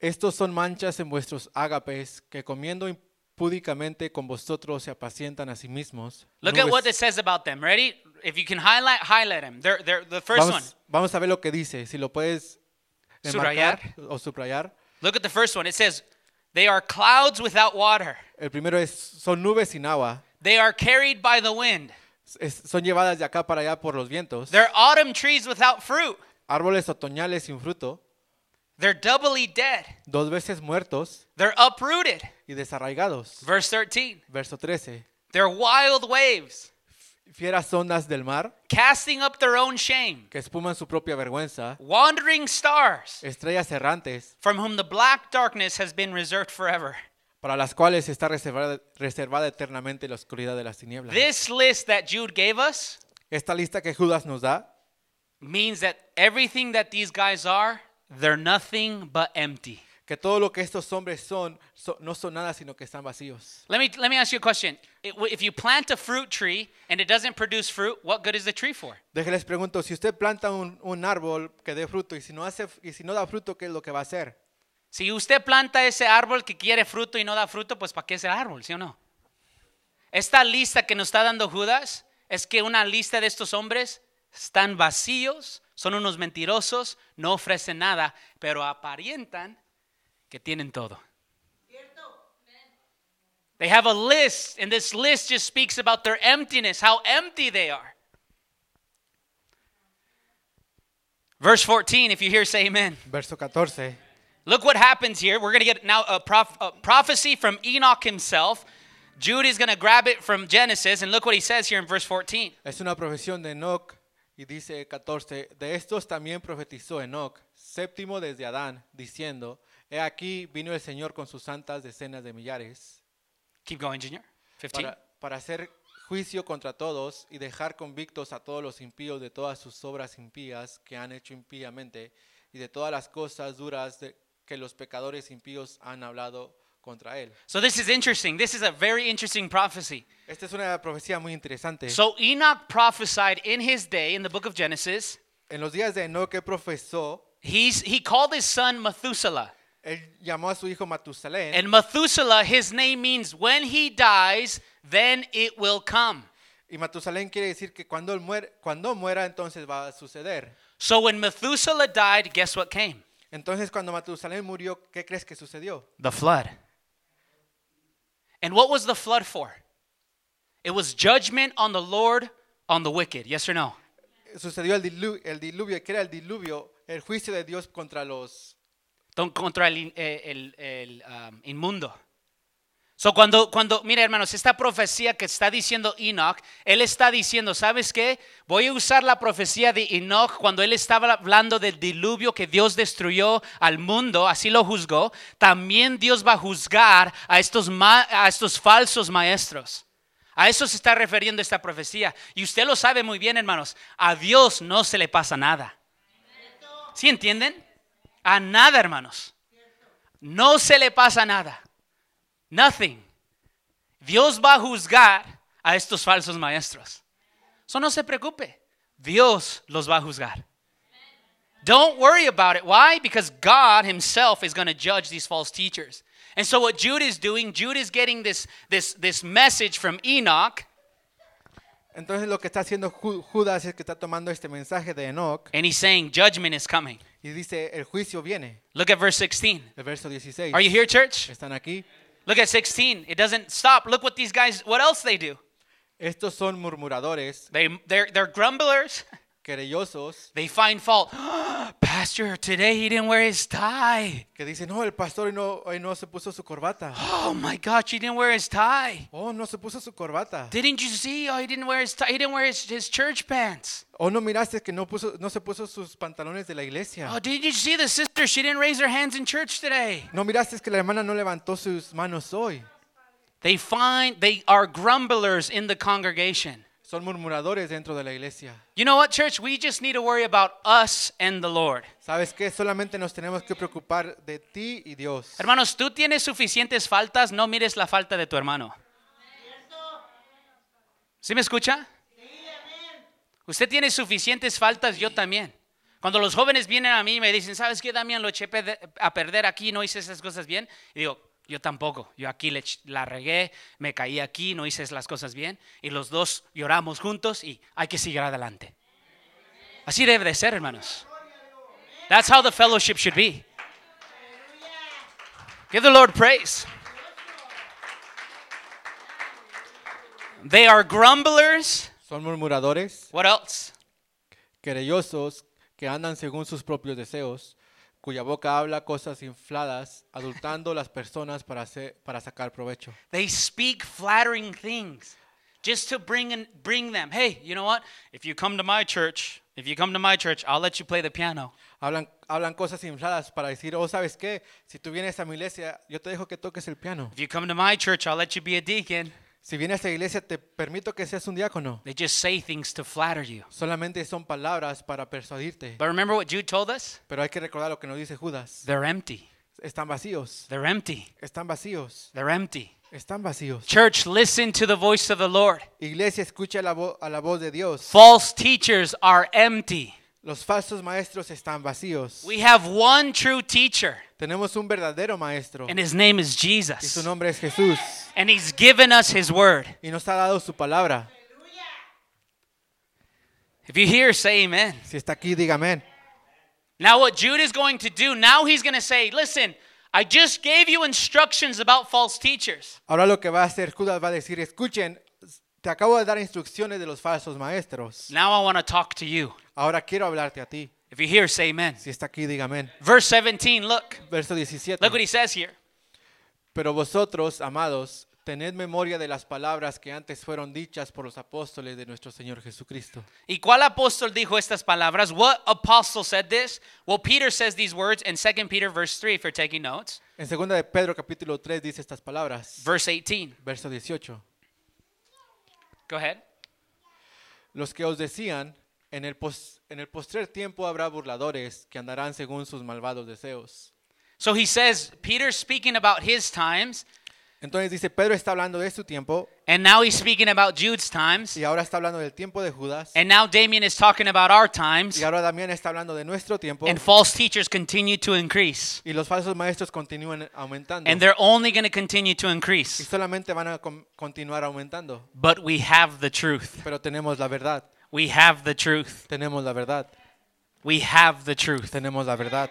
Estos son manchas en vuestros ágapes que comiendo impúdicamente con vosotros se apacientan a sí mismos.
Look at what it says about them. Ready? If you can highlight, highlight them. They're, they're the first one.
vamos, vamos a ver lo que dice. Si lo puedes
Subrayar.
o subrayar.
Look at the first one. It says, They are clouds without water.
El primero es, son nubes sin agua.
They are carried by the wind.
Es- son llevadas de acá para allá por los vientos.
They're autumn trees without fruit.
Árboles otoñales sin fruto.
They're doubly dead.
Dos veces muertos
They're uprooted.
y desarraigados.
Verse 13.
Verso 13.
They're wild waves,
Fieras ondas del mar
casting up their own shame.
que espuman su propia vergüenza.
Wandering stars,
Estrellas errantes
from whom the black darkness has been reserved forever.
para las cuales está reservada, reservada eternamente la oscuridad de las tinieblas.
This list that Jude gave us
Esta lista que Judas nos da
means that everything that these guys are, they're nothing but empty.
Que todo lo que estos hombres son, so- no son nada sino que están vacíos.
Let me, let me ask you a question. If you plant a fruit tree and it doesn't produce fruit, what good is the tree for?
Déjenles pregunto, si usted planta un, un árbol que dé fruto y si no hace y si no da fruto, ¿qué es lo que va a hacer?
Si usted planta ese árbol que quiere fruto y no da fruto, pues ¿para qué ese árbol? ¿Sí o no? Esta lista que nos está dando Judas es que una lista de estos hombres están vacíos, son unos mentirosos, no ofrecen nada, pero aparentan que tienen todo. They have a list, and this list just speaks about their emptiness, how empty they are. Verse 14, if you hear, say amen.
Verso 14.
Look what happens here. We're going to get now a, prof- a prophecy from Enoch himself. Jude is going to grab it from Genesis, and look what he says here in verse 14.
Es una profesión de Enoch, y dice 14, de estos también profetizó Enoch, séptimo desde Adán, diciendo, he aquí vino el Señor con sus santas decenas de millares,
Keep going, Junior. 15.
para, para hacer juicio contra todos y dejar convictos a todos los impíos de todas sus obras impías que han hecho impíamente y de todas las cosas duras de- que los pecadores impíos han hablado contra él.
So this is interesting. This is a very interesting prophecy.
Esta es una profecía muy interesante.
So Enoch prophesied in his day in the book of Genesis.
en los días de Enoch profesó,
He's he called his son Methuselah.
Él llamó a su hijo Matusalén.
And Methuselah, his name means when he dies, then it will come.
Y Matusalén quiere decir que cuando, él muere, cuando muera, entonces va a suceder.
So when Methuselah died, guess what came?
Entonces, cuando Matusalén murió, ¿qué crees que sucedió?
The flood. And what was the flood for? It was judgment on the Lord on the wicked. Yes or no?
Sucedió el diluvio, el diluvio, que era el diluvio, el juicio de Dios contra los...
Contra eh, el- um, inmundo. So cuando, cuando, mira hermanos, esta profecía que está diciendo Enoch, él está diciendo, ¿sabes qué? Voy a usar la profecía de Enoch cuando él estaba hablando del diluvio que Dios destruyó al mundo, así lo juzgó. También Dios va a juzgar a estos, a estos falsos maestros. A eso se está refiriendo esta profecía. Y usted lo sabe muy bien, hermanos. A Dios no se le pasa nada. ¿Sí entienden? A nada, hermanos. No se le pasa nada. Nothing. Dios va a juzgar a estos falsos maestros. So no se preocupe. Dios los va a juzgar. Don't worry about it. Why? Because God Himself is going to judge these false teachers. And so what Jude is doing, Jude is getting this, this, this message from Enoch,
Entonces, lo que está haciendo Ju- Judas es que está tomando este mensaje de Enoch
and he's saying judgment is coming.
y dice, el juicio viene.
Look at verse 16.
El verso 16.
Are you here, church?
¿Están aquí?
Look at 16. It doesn't stop. Look what these guys, what else they do.
Estos son murmuradores,
They, they're, they're grumblers.
querellosos,
They find fault. Pastor, today he didn't wear his tie.
que dicen, no, el pastor hoy no, hoy no se puso su corbata.
Oh my gosh, he didn't wear his tie.
Oh, no se puso su corbata.
Didn't you see? Oh, he didn't wear his tie. He didn't wear his, his church pants.
Oh, no miraste que no, puso, no se puso sus pantalones de la iglesia.
Oh, did you see the sister? She didn't raise her hands in church today.
No miraste que la hermana no levantó sus manos hoy.
They find they are grumblers in the congregation.
Son murmuradores dentro de la iglesia.
You know what, church? We just need to worry about us and the Lord.
¿Sabes qué? Solamente nos tenemos que preocupar de ti y Dios.
Hermanos, tú tienes suficientes faltas, no mires la falta de tu hermano. ¿Sí me escucha? Usted tiene suficientes faltas, yo también. Cuando los jóvenes vienen a mí y me dicen, ¿sabes qué, Damián? Lo eché a perder aquí, no hice esas cosas bien. Y digo, yo tampoco. Yo aquí le la regué, me caí aquí, no hice las cosas bien. Y los dos lloramos juntos y hay que seguir adelante. Así debe de ser, hermanos. That's how the fellowship should be. Give the Lord praise. They are grumblers.
Son murmuradores,
What else?
querellosos, que andan según sus propios deseos, cuya boca habla cosas infladas, adultando las personas para, hacer, para sacar provecho.
They speak flattering things just to bring in, bring them. Hey, you know what? If you come to my church, if you come to my church, I'll let you play the piano.
Hablan, hablan cosas infladas para decir, oh, ¿sabes qué? Si tú vienes a mi iglesia, yo te dejo que toques el piano.
If you come to my church, I'll let you be a deacon.
Si vienes a esta iglesia, te permito que seas un diácono.
They just say things to flatter you.
Solamente son palabras para persuadirte.
But remember what Jude told us?
Pero hay que recordar lo que nos dice Judas.
They're empty.
Están vacíos.
They're empty.
Están vacíos.
They're empty.
Están vacíos.
Church, listen to the voice of the Lord.
Iglesia, escucha la vo- a la voz de Dios.
False teachers are empty.
Los falsos maestros están vacíos.
We have one true teacher,
Tenemos un verdadero maestro.
and his name is Jesus.
Y su nombre es Jesús.
And he's given us his word.
Y nos ha dado su palabra.
If you hear, say amen.
Si está aquí, diga amén.
Now, what Jude is going to do, now he's going to say, listen, I just gave you instructions about false teachers.
Ahora lo que va a hacer Judas va a decir, escuchen, te acabo de dar instrucciones de los falsos maestros.
Now I want to talk to you.
Ahora quiero hablarte a ti.
If you're here, say amen.
Si está aquí, diga amén.
Verse 17, look.
Verso 17.
Look what he says here.
Pero vosotros, amados, tened memoria de las palabras que antes fueron dichas por los apóstoles de nuestro Señor Jesucristo.
¿Y cuál apóstol dijo estas palabras? What apostle said this? Well, Peter says these words in 2 Peter verse 3 if you're taking notes.
En 2 de Pedro capítulo 3 dice estas palabras.
Verse 18.
Verso 18.
Go ahead.
Los que os decían, en el, pos- en el postrer tiempo habrá burladores que andarán según sus malvados deseos.
So he says, Peter's speaking about his times,
Entonces dice, Pedro está hablando de su tiempo
and now he's speaking about Jude's times,
y ahora está hablando del tiempo de Judas
and now Damien is talking about our times,
y ahora Damián está hablando de nuestro tiempo
and false teachers continue to increase.
y los falsos maestros continúan aumentando
And they're only going to continue to
y
increase.
solamente van a continuar aumentando.
But we have the truth.
Pero tenemos la verdad,
We have the truth.
tenemos la verdad,
We have the truth.
tenemos la verdad.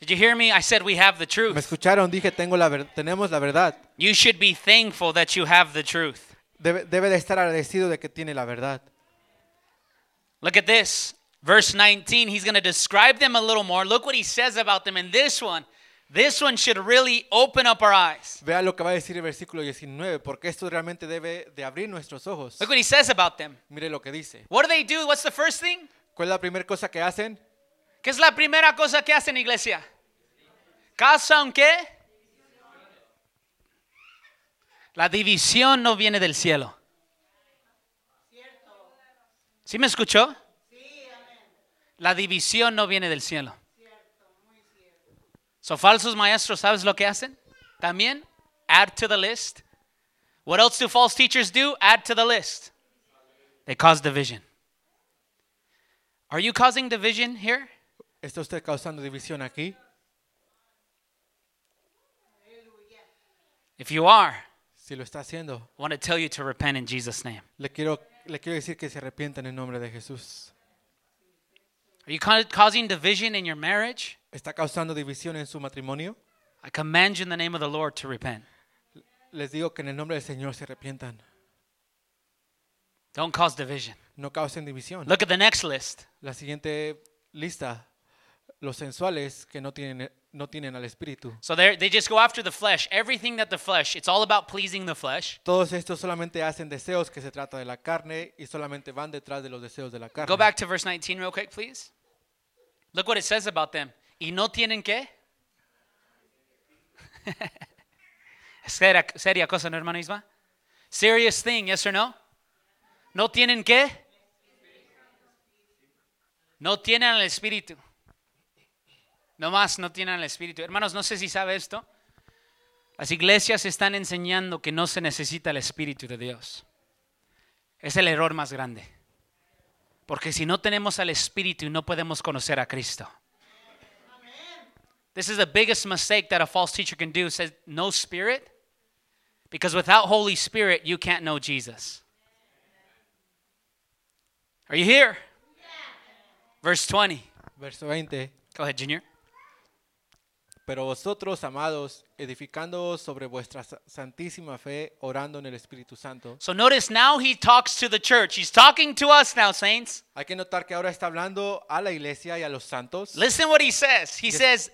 Did you hear me? I said we have the truth.
Me escucharon, dije, tengo la ver- tenemos la verdad.
You should be thankful that you have the truth.
Debe, debe de estar agradecido de que tiene la verdad.
Look at this. Verse 19, he's going to describe them a little more. Look what he says about them in this one. This one should really open up our eyes.
Vea lo que va a decir el versículo 19, porque esto realmente debe de abrir nuestros ojos.
Look what he says about them.
Mire lo que dice.
What do they do? What's the first thing?
¿Cuál es la primera cosa que hacen?
¿Qué es la primera cosa que hacen, iglesia? ¿Causan qué? La división no viene del cielo. ¿Sí me escuchó? La división no viene del cielo. So falsos maestros, ¿sabes lo que hacen? También add to the list. What else do false teachers do? Add to the list. They cause division. Are you causing division here?
¿Está usted causando división aquí?
If you are,
Si lo está haciendo,
I want to tell you to repent in Jesus' name.
le quiero, le quiero decir que se arrepienta en el nombre de Jesús.
Are you ca- causing division in your marriage?
¿Está causando división en su matrimonio?
I command you in the name of the Lord to repent.
Les digo que en el nombre del Señor se arrepientan.
Don't cause division.
No causen división.
Look at the next list.
La siguiente lista, los sensuales que no tienen, no tienen al Espíritu.
So they they just go after the flesh. Everything that the flesh, it's all about pleasing the flesh.
Todos estos solamente hacen deseos que se trata de la carne y solamente van detrás de los deseos de la carne.
Go back to verse 19 real quick, please. Look what it says about them. ¿Y no tienen qué? Seria, seria cosa, ¿no, hermano Isma? Serious thing, yes or no? ¿No tienen qué? No tienen el espíritu. No más, no tienen el espíritu. Hermanos, no sé si sabe esto. Las iglesias están enseñando que no se necesita el espíritu de Dios. Es el error más grande. Porque si no tenemos al Espíritu no podemos conocer a Cristo. This is the biggest mistake that a false teacher can do. Says no spirit. Because without Holy Spirit, you can't know Jesus. Are you here? Verse 20.
Verso 20.
Go ahead, Junior.
Pero vosotros, amados, edificándoos sobre vuestra sa- santísima fe, orando en el Espíritu Santo.
So notice now he talks to the church. He's talking to us now, saints.
Hay que notar que ahora está hablando a la iglesia y a los santos.
Listen what he says. He
Yes.
says,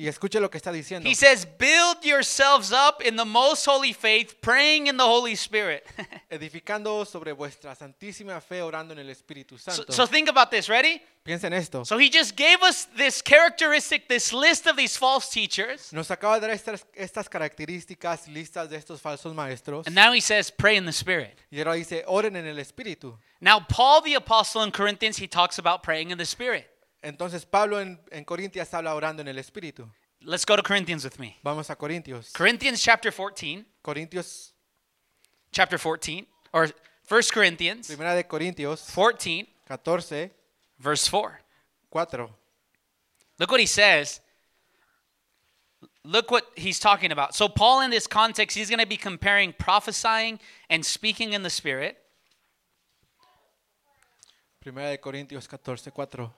Y, escuche lo que está diciendo.
he says, build yourselves up in the most holy faith, praying in the Holy Spirit.
Edificando sobre vuestra santísima fe, orando en el Espíritu
So,
Santo.
so think about this. Ready?
Piensen esto.
So he just gave us this characteristic, this list of these false teachers.
Nos acaba de dar estas, estas características listas de estos falsos maestros.
And now he says, pray in the Spirit.
Y ahora dice, oren en el Espíritu.
Now, Paul the Apostle in Corinthians, he talks about praying in the Spirit.
Entonces Pablo en, en Corintias habla orando en el Espíritu.
Let's go to Corinthians with me.
Vamos a Corintios.
Corinthians chapter 14,
Corintios,
chapter 14, or 1 Corinthians
primera de Corintios
14,
14,
verse 4.
4.
Look what he says. Look what he's talking about. So, Paul, in this context, he's going to be comparing prophesying and speaking in the Spirit.
Primera de Corintios 14, 4.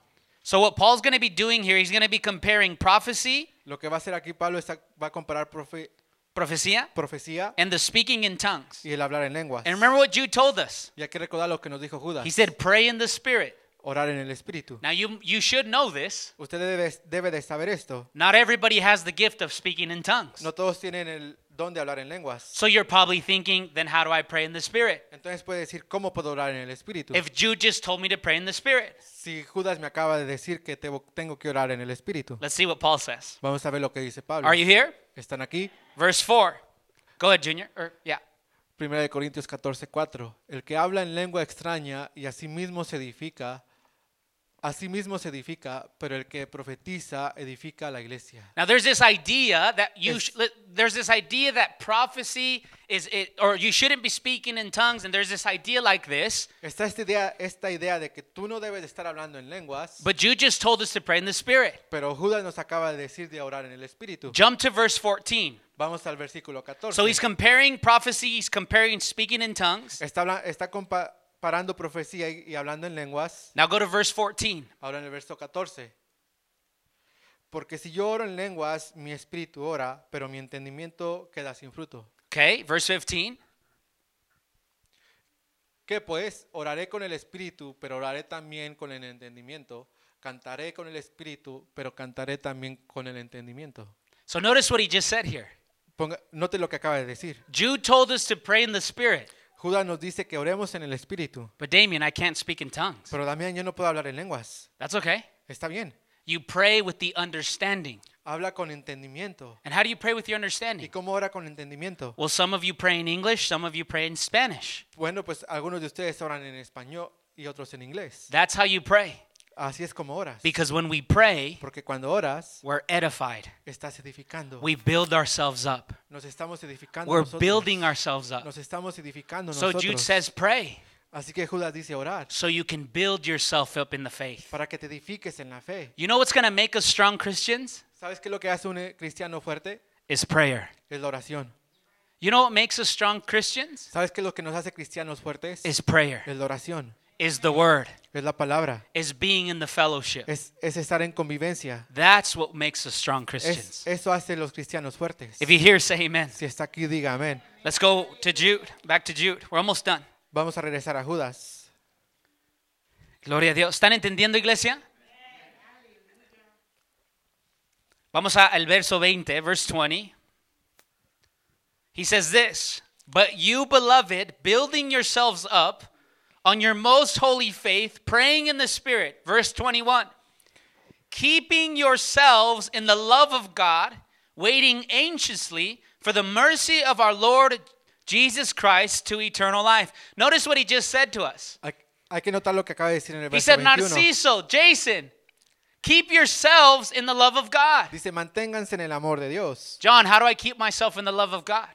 So, what Paul's going to be doing here, he's going to be comparing prophecy,
Lo que va a hacer aquí Pablo es, va a comparar profe-
prophecia,
profecía
and the speaking in tongues.
y el hablar en lenguas.
And remember what Jude told us.
Y hay que recordar lo que nos dijo Judas.
He said, pray in the Spirit.
orar en el Espíritu.
Now, you, you should know this.
Usted debe, debe de saber esto.
Not everybody has the gift of speaking in tongues.
No todos tienen el don de hablar en lenguas.
So you're probably thinking, then how do I pray in the Spirit?
Entonces puede decir, ¿cómo puedo orar en el Espíritu?
If Jude just told me to pray in the Spirit.
Si Judas me acaba de decir que te- tengo que orar en el Espíritu.
Let's see what Paul says.
Vamos a ver lo que dice Pablo.
Are you here?
¿Están aquí?
Verse 4. Go ahead, Junior. Or, yeah.
Primera de Corintios 14, 4. El que habla en lengua extraña y asimismo se edifica, asimismo se edifica, pero el que profetiza edifica la iglesia.
Now there's this idea that you sh- there's this idea that prophecy is it or you shouldn't be speaking in tongues and there's this idea like this
Está esta idea, esta idea de que tú no debes estar hablando en lenguas,
but you just told us to pray in the spirit.
pero Judas nos acaba de decir de orar en el Espíritu.
Jump to verse 14.
Vamos al versículo 14.
So he's comparing prophecy, he's comparing speaking in tongues.
Está, está comparando profecía y, y hablando en lenguas.
Now go to verse 14.
Ahora en el verso 14. Porque si yo oro en lenguas, mi espíritu ora, pero mi entendimiento queda sin fruto.
Okay, verse 15.
¿Qué pues? Oraré con el espíritu, pero oraré también con el entendimiento. Cantaré con el espíritu, pero cantaré también con el entendimiento.
So notice what he just said here.
Ponga, note lo que acaba de decir.
Jude told us to pray in the spirit,
Judas nos dice que oremos en el espíritu,
but Damien, I can't speak in tongues.
pero Damián yo no puedo hablar en lenguas.
That's okay.
Está bien.
You pray with the understanding.
Habla con entendimiento.
And how do you pray with your
¿Y
understanding?
cómo ora con entendimiento?
Well, some of you pray in English, some of you pray in Spanish.
Bueno, pues algunos de ustedes oran en español y otros en inglés.
That's how you pray.
Así es como oras.
Because when we pray,
Porque cuando oras,
we're edified.
estás edificando.
We build ourselves up.
Nos estamos edificando
We're
nosotros.
building ourselves up.
Nos estamos edificando
So
nosotros.
Jude says, pray
Así que Judas dice orar
so you can build yourself up in the faith.
para que te edifiques en la fe.
You know what's going to make us strong Christians?
¿Sabes qué es lo que hace un eh, cristiano fuerte?
Is prayer.
Es la oración.
You know what makes us strong Christians?
¿Sabes qué es lo que nos hace cristianos fuertes?
Is prayer.
Es la oración.
Is the word.
Es la palabra.
Is being in the fellowship.
Es, es estar en convivencia.
That's what makes us strong
Es,
Christians.
eso hace los cristianos fuertes.
If you hear, say amen.
Si está aquí, diga amén.
Let's go to Jude. Back to Jude. We're almost done.
Vamos a regresar a Judas.
Gloria a Dios. ¿Están entendiendo, iglesia? Vamos a- al verso 20, verse 20. He says this, But you, beloved, building yourselves up on your most holy faith, praying in the Spirit. Verse 21. Keeping yourselves in the love of God, waiting anxiously for the mercy of our Lord Jesus Christ to eternal life. Notice what he just said to us.
Hay, hay que notar lo que acaba de decir en el
He
verso
said,
21.
Narciso, Jason, keep yourselves in the love of God.
Dice, manténganse en el amor de Dios.
John, how do I keep myself in the love of God?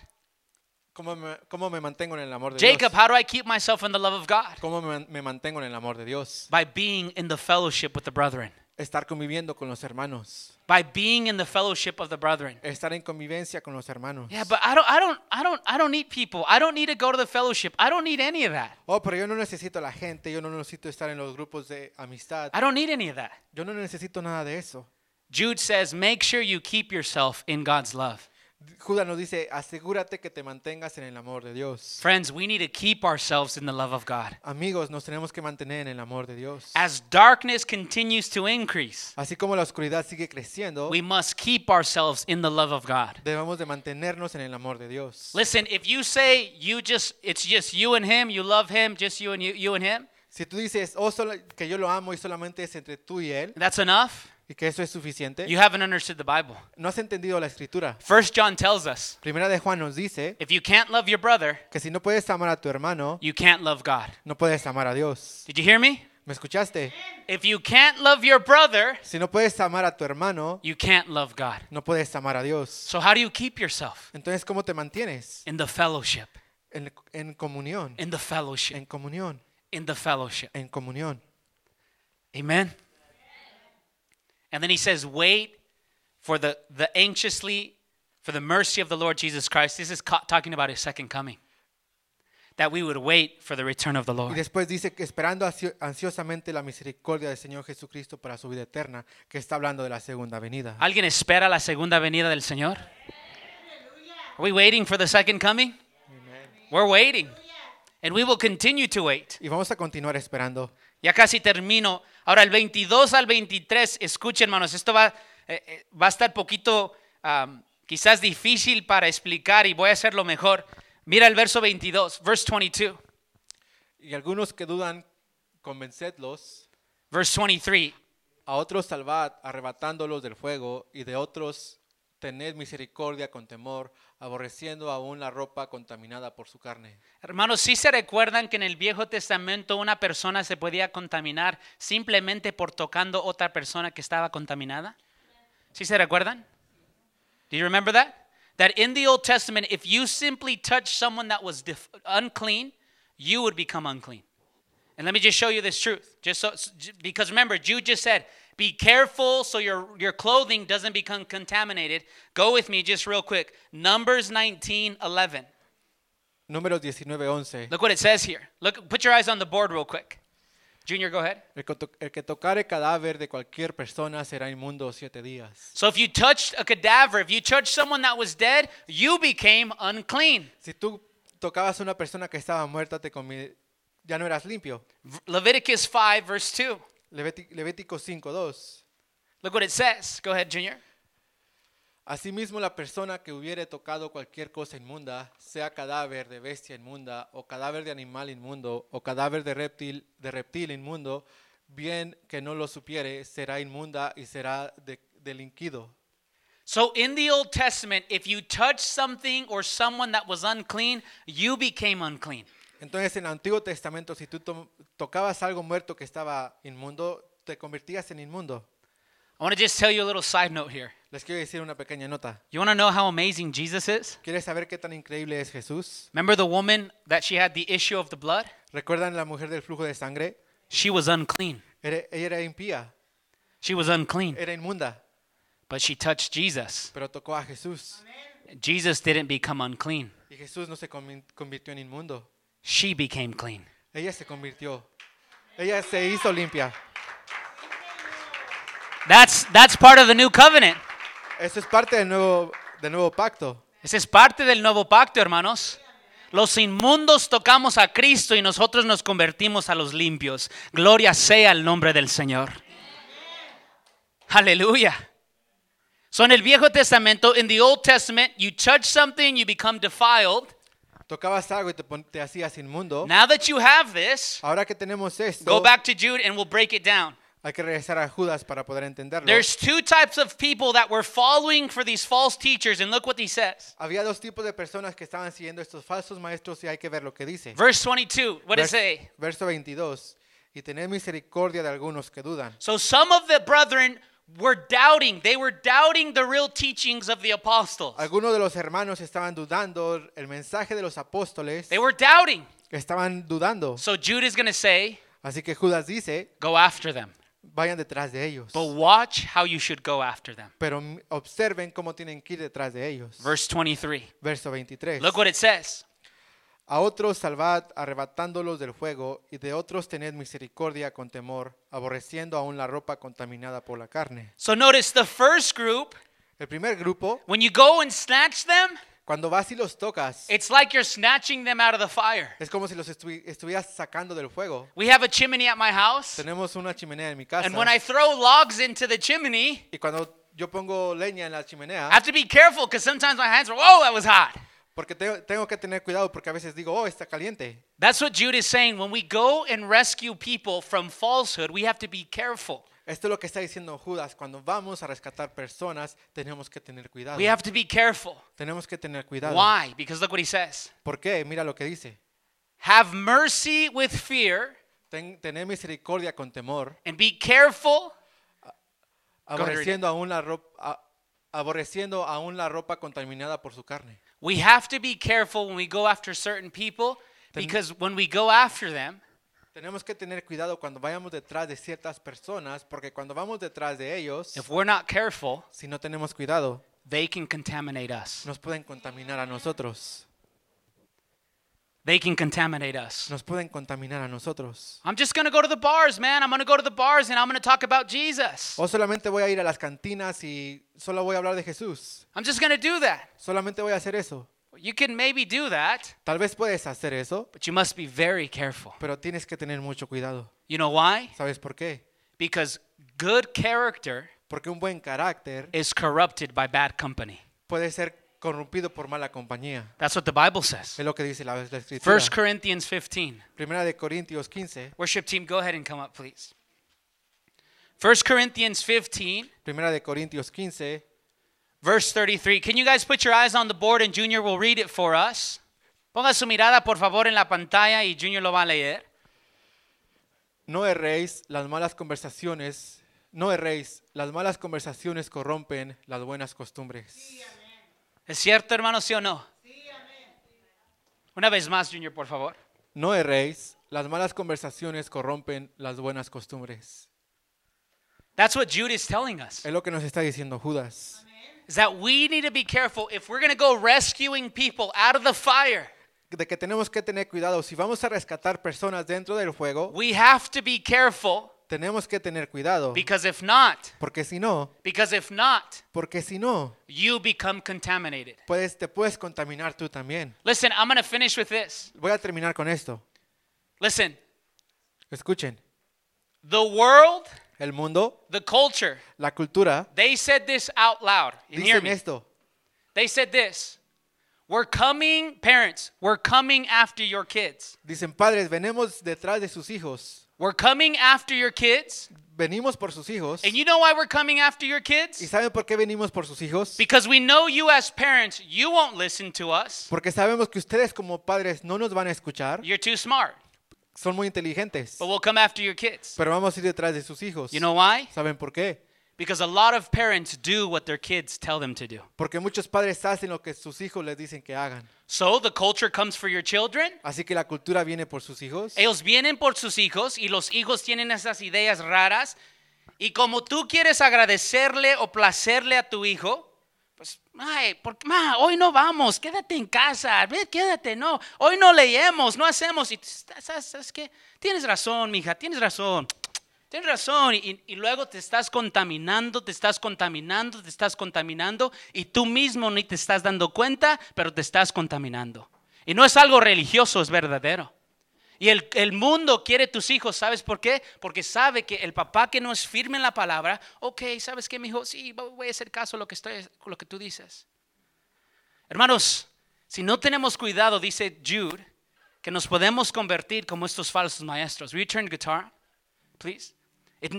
¿Cómo me, cómo me mantengo en el amor de
Jacob,
Dios?
how do I keep myself in the love of God?
¿Cómo me, me mantengo en el amor de Dios?
By being in the fellowship with the brethren.
Estar conviviendo con los hermanos.
By being in the fellowship of the brethren.
Estar en convivencia con los hermanos.
Yeah, but I don't I don't I don't I don't need people. I don't need to go to the fellowship. I don't need any of that.
Oh, pero yo no necesito la gente, yo no necesito estar en los grupos de amistad.
I don't need any of that.
Yo no necesito nada de eso.
Jude says, make sure you keep yourself in God's love.
Judas nos dice, asegúrate que te mantengas en el amor de Dios.
Friends, we need to keep ourselves in the love of God.
Amigos, nos tenemos que mantener en el amor de Dios.
As darkness continues to increase,
Así como la oscuridad sigue creciendo,
we must keep ourselves in the love of God.
debemos de mantenernos en el amor de Dios.
Listen, if you say you just it's just you and him, you love him, just you and you, you and him,
Si tú dices, oh, solo- que yo lo amo y solamente es entre tú y él,
that's enough.
Y que eso es suficiente,
You haven't understood the Bible.
no has entendido la escritura.
First John tells us,
Primera de Juan nos dice
if you can't love your brother,
que si no puedes amar a tu hermano,
you can't love God.
no puedes amar a Dios.
Did you hear me?
¿Me escuchaste?
If you can't love your brother,
Si no puedes amar a tu hermano,
you can't love God.
no puedes amar a Dios.
So how do you keep yourself
Entonces, ¿cómo te mantienes?
in the fellowship?
En, en comunión,
In the fellowship.
en comunión,
In the fellowship.
en comunión.
Amen. And then he says, wait for the, the anxiously, for the mercy of the Lord Jesus Christ. This is ca- talking about his second coming. That we would wait for the return of the Lord.
Y después dice que esperando ansio- ansiosamente la misericordia del Señor Jesucristo para su vida eterna, que está hablando de la segunda venida.
¿Alguien espera la segunda venida del Señor? Are we waiting for the second coming? We're waiting. And we will continue to wait.
Y vamos a continuar esperando.
Ya casi termino. Ahora, el 22 al 23, escuchen, hermanos, esto va, eh, eh, va a estar poquito, um, quizás difícil para explicar y voy a hacerlo mejor. Mira el verso 22, verse 22,
Y algunos que dudan, convencedlos.
verse 23.
A otros salvad, arrebatándolos del fuego, y de otros tened misericordia con temor, aborreciendo aún la ropa contaminada por su carne.
Hermanos, ¿sí se recuerdan que en el Viejo Testamento una persona se podía contaminar simplemente por tocando otra persona que estaba contaminada? ¿Sí se recuerdan? Do you remember that? That in the Old Testament, if you simply touched someone that was unclean, you would become unclean. And let me just show you this truth. Just so, because remember, Jude just said, be careful so your, your clothing doesn't become contaminated. Go with me just real quick. Numbers 19, 11.
Números 19, 11.
Look what it says here. Look, put your eyes on the board real quick. Junior, go ahead.
El que, tocare cadáver de cualquier persona será inmundo siete días.
So if you touched a cadaver, if you touched someone that was dead, you became unclean.
Si tú tocabas una persona que estaba muerta, te ya no eras limpio.
Leviticus 5, verse 2.
Levíti- Levítico 5, 2.
Look what it says. Go ahead, Junior.
Asimismo, la persona que hubiere tocado cualquier cosa inmunda, sea cadáver de bestia inmunda, o cadáver de animal inmundo, o cadáver de reptil, de reptil inmundo, bien que no lo supiere, será inmunda y será de- delinquido.
So in the Old Testament, if you touched something or someone that was unclean, you became unclean.
Entonces, en el Antiguo Testamento, si tú to- tocabas algo muerto que estaba inmundo, te convertías en inmundo.
I want to just tell you a little side note here.
Les quiero decir una pequeña nota.
You want to know how amazing Jesus is?
¿Quieres saber qué tan increíble es Jesús?
Remember the woman that she had the issue of the blood?
¿Recuerdan la mujer del flujo de sangre?
She was unclean.
Era- ella era impía,
She was unclean,
era inmunda,
but she touched Jesus.
pero tocó a Jesús.
Jesus didn't become unclean.
Y Jesús no se convi- convirtió en inmundo.
She became clean.
Ella se convirtió. Ella se hizo limpia.
That's that's part of the new covenant.
Eso es parte del nuevo, del nuevo pacto.
Ese es parte del nuevo pacto, hermanos. Los inmundos tocamos a Cristo y nosotros nos convertimos a los limpios. Gloria sea el nombre del Señor. Aleluya. So en el Viejo Testamento, in the Old Testament, you touch something, you become defiled.
Tocabas algo y te, pon- te hacías inmundo.
Now that you have this,
Ahora que tenemos esto,
go back to Jude and we'll break it down.
hay que regresar a Judas para poder entenderlo.
There's two types of people that were following for these false teachers, and look what he says.
Había dos tipos de personas que estaban siguiendo estos falsos maestros y hay que ver lo que dice.
Verse 22, what does it
Vers-
say?
verso 22. Y tened misericordia de algunos que dudan.
So some of the brethren were doubting. They were doubting the real teachings of the apostles.
Algunos de los hermanos estaban dudando el mensaje de los apóstoles.
They were doubting.
Estaban dudando.
So Jude is going to say,
Así que Judas dice,
go after them.
vayan detrás de ellos.
But watch how you should go after them.
Pero observen cómo tienen que ir detrás de ellos.
Verse 23.
Verso 23.
Look what it says.
A otros salvad arrebatándolos del fuego y de otros tened misericordia con temor, aborreciendo aún la ropa contaminada por la carne.
So notice the first group,
El primer grupo,
when you go and snatch them,
cuando vas y los tocas,
it's like you're snatching them out of the fire.
es como si los estu- estuvieras sacando del fuego.
We have a chimney at my house,
Tenemos una chimenea en mi casa
and when I throw logs into the chimney,
y cuando yo pongo leña en la
I
chimenea,
have to be careful because sometimes my hands are, whoa, that was hot.
Porque tengo, tengo que tener cuidado porque a veces digo, oh, está caliente.
That's what Jude is saying. When we go and rescue people from falsehood, we have to be careful.
Esto es lo que está diciendo Judas. Cuando vamos a rescatar personas, tenemos que tener cuidado.
We have to be careful.
Tenemos que tener cuidado.
Why? Because look what he says.
¿Por qué? Mira lo que dice.
Have mercy with fear
Ten, tener misericordia con temor,
and be careful.
aborreciendo aún la ropa, aborreciendo aún la ropa contaminada por su carne.
We have to be careful when we go after certain people because when we go after them,
Tenemos que tener cuidado cuando vayamos detrás de ciertas personas, porque cuando vamos detrás de ellos,
if we're not careful,
si no tenemos cuidado,
they can contaminate us.
nos pueden contaminar a nosotros.
They can contaminate us.
Nos pueden contaminar a nosotros.
I'm just going to go to the bars, man. I'm going to go to the bars and I'm going to talk about Jesus.
O solamente voy a ir a las cantinas y solo voy a hablar de Jesús.
I'm just going to do that.
Solamente voy a hacer eso.
You can maybe do that,
Tal vez puedes hacer eso,
but you must be very careful.
pero tienes que tener mucho cuidado.
You know why?
¿Sabes por qué?
Because good character
Porque un buen carácter
is corrupted by bad company.
puede ser corrompido por mala compañía.
That's what the Bible says.
Es lo que dice la, la escritura.
1 Corinthians 15.
Primera de Corintios 15.
Worship team, go ahead and come up, please. 1 Corinthians 15,
Primera de Corintios 15,
verse 33. Can you guys put your eyes on the board and Junior will read it for us? Ponga su mirada, por favor, en la pantalla y Junior lo va a leer.
No erréis, las malas conversaciones, no erréis, las malas conversaciones corrompen las buenas costumbres.
¿Es cierto, hermano, sí o no? Una vez más, Junior, por favor.
No erréis, las malas conversaciones corrompen las buenas costumbres.
That's what Jude is telling us.
Es lo que nos está diciendo Judas.
Is that we need to be careful if we're going to go rescuing people out of the fire.
De que tenemos que tener cuidado. Si vamos a rescatar personas dentro del fuego,
We have to be careful
tenemos que tener cuidado.
because if not,
Porque si no,
because if not,
porque si no,
you become contaminated.
puedes, te puedes contaminar tú también.
Listen, I'm going to finish with this.
Voy a terminar con esto.
Listen,
Escuchen,
the world,
el mundo,
the culture,
la cultura,
they said this out loud. Hear
dicen esto.
They said this. We're coming, parents, we're coming after your kids.
Dicen, padres, venimos detrás de sus hijos.
We're coming after your kids.
Venimos por sus hijos.
And you know why we're coming after your kids?
¿Y saben por qué venimos por sus hijos?
Because we know you as parents, you won't listen to us.
Porque sabemos que ustedes como padres no nos van a escuchar.
You're too smart.
Son muy inteligentes.
But we'll come after your kids.
Pero vamos a ir detrás de sus hijos.
You know why?
¿Saben por qué?
Because a lot of parents do what their kids tell them to do.
Porque muchos padres hacen lo que sus hijos les dicen que hagan.
So the culture comes for your children.
Así que la cultura viene por sus hijos.
Ellos vienen por sus hijos y los hijos tienen esas ideas raras. Y como tú quieres agradecerle o placerle a tu hijo, pues, ay, por- ma, hoy no vamos, quédate en casa, ve, quédate, no, hoy no leemos, no hacemos. Y ¿sabes, sabes qué? Tienes razón, mija, tienes razón. Tienes razón. Y, y luego te estás contaminando, te estás contaminando, te estás contaminando. Y tú mismo ni te estás dando cuenta, pero te estás contaminando. Y no es algo religioso, es verdadero. Y el, el mundo quiere tus hijos, ¿sabes por qué? Porque sabe que el papá que no es firme en la palabra, ok, ¿sabes qué, mi hijo? Sí, voy a hacer caso a lo que, estoy, lo que tú dices. Hermanos, si no tenemos cuidado, dice Jude, que nos podemos convertir como estos falsos maestros. Return guitar, please.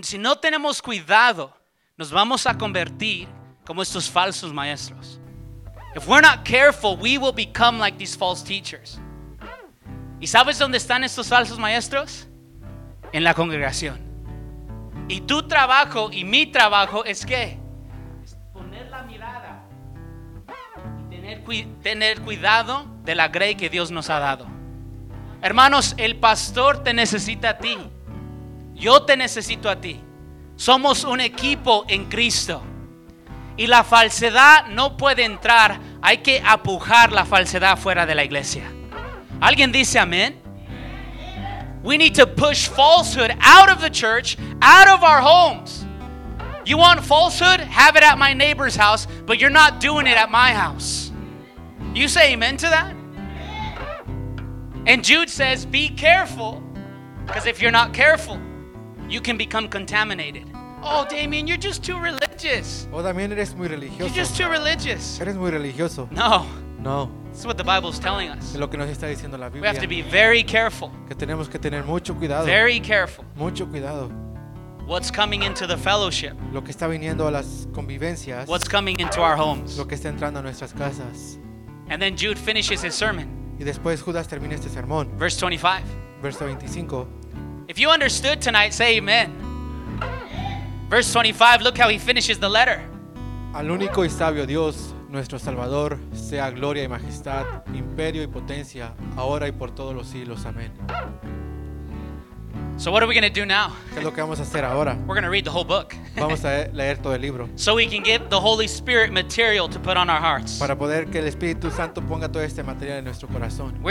Si no tenemos cuidado, nos vamos a convertir como estos falsos maestros. If we're not careful, we will become like these false teachers. ¿Y sabes dónde están estos falsos maestros? En la congregación. Y tu trabajo y mi trabajo es que es poner la mirada y tener, tener cuidado de la grey que Dios nos ha dado. Hermanos, el pastor te necesita a ti. Yo te necesito a ti. Somos un equipo en Cristo. Y la falsedad no puede entrar. Hay que apujar la falsedad fuera de la iglesia. ¿Alguien dice amén? We need to push falsehood out of the church, out of our homes. You want falsehood? Have it at my neighbor's house, but you're not doing it at my house. You say amen to that? And Jude says, Be careful, because if you're not careful, you can become contaminated. Oh, Damien, you're just too religious.
Oh, o también eres muy religioso.
You're just too religious.
Eres muy religioso.
No,
No,
this is what the Bible is telling us.
es lo que nos está diciendo la
We have to be very careful,
Que tenemos que tener mucho cuidado.
very careful
Mucho cuidado.
what's coming into the fellowship,
Lo que está viniendo a las convivencias.
what's coming into our homes.
Lo que está entrando a nuestras casas.
And then Jude finishes his sermon,
Y después Judas termina este sermón.
verse 25.
Verso 25.
If you understood tonight, say amen. Verse 25, look how he finishes the letter.
Al único y sabio Dios, nuestro Salvador, sea gloria y majestad, imperio y potencia, ahora y por todos los siglos. Amén.
So, what are we going to do now?
¿Qué es lo que vamos a hacer ahora?
We're going to read the whole book
Vamos a leer todo el libro.
so we can give the Holy Spirit material to put on our hearts.
Para poder que el Espíritu Santo ponga todo este material en nuestro corazón.
We're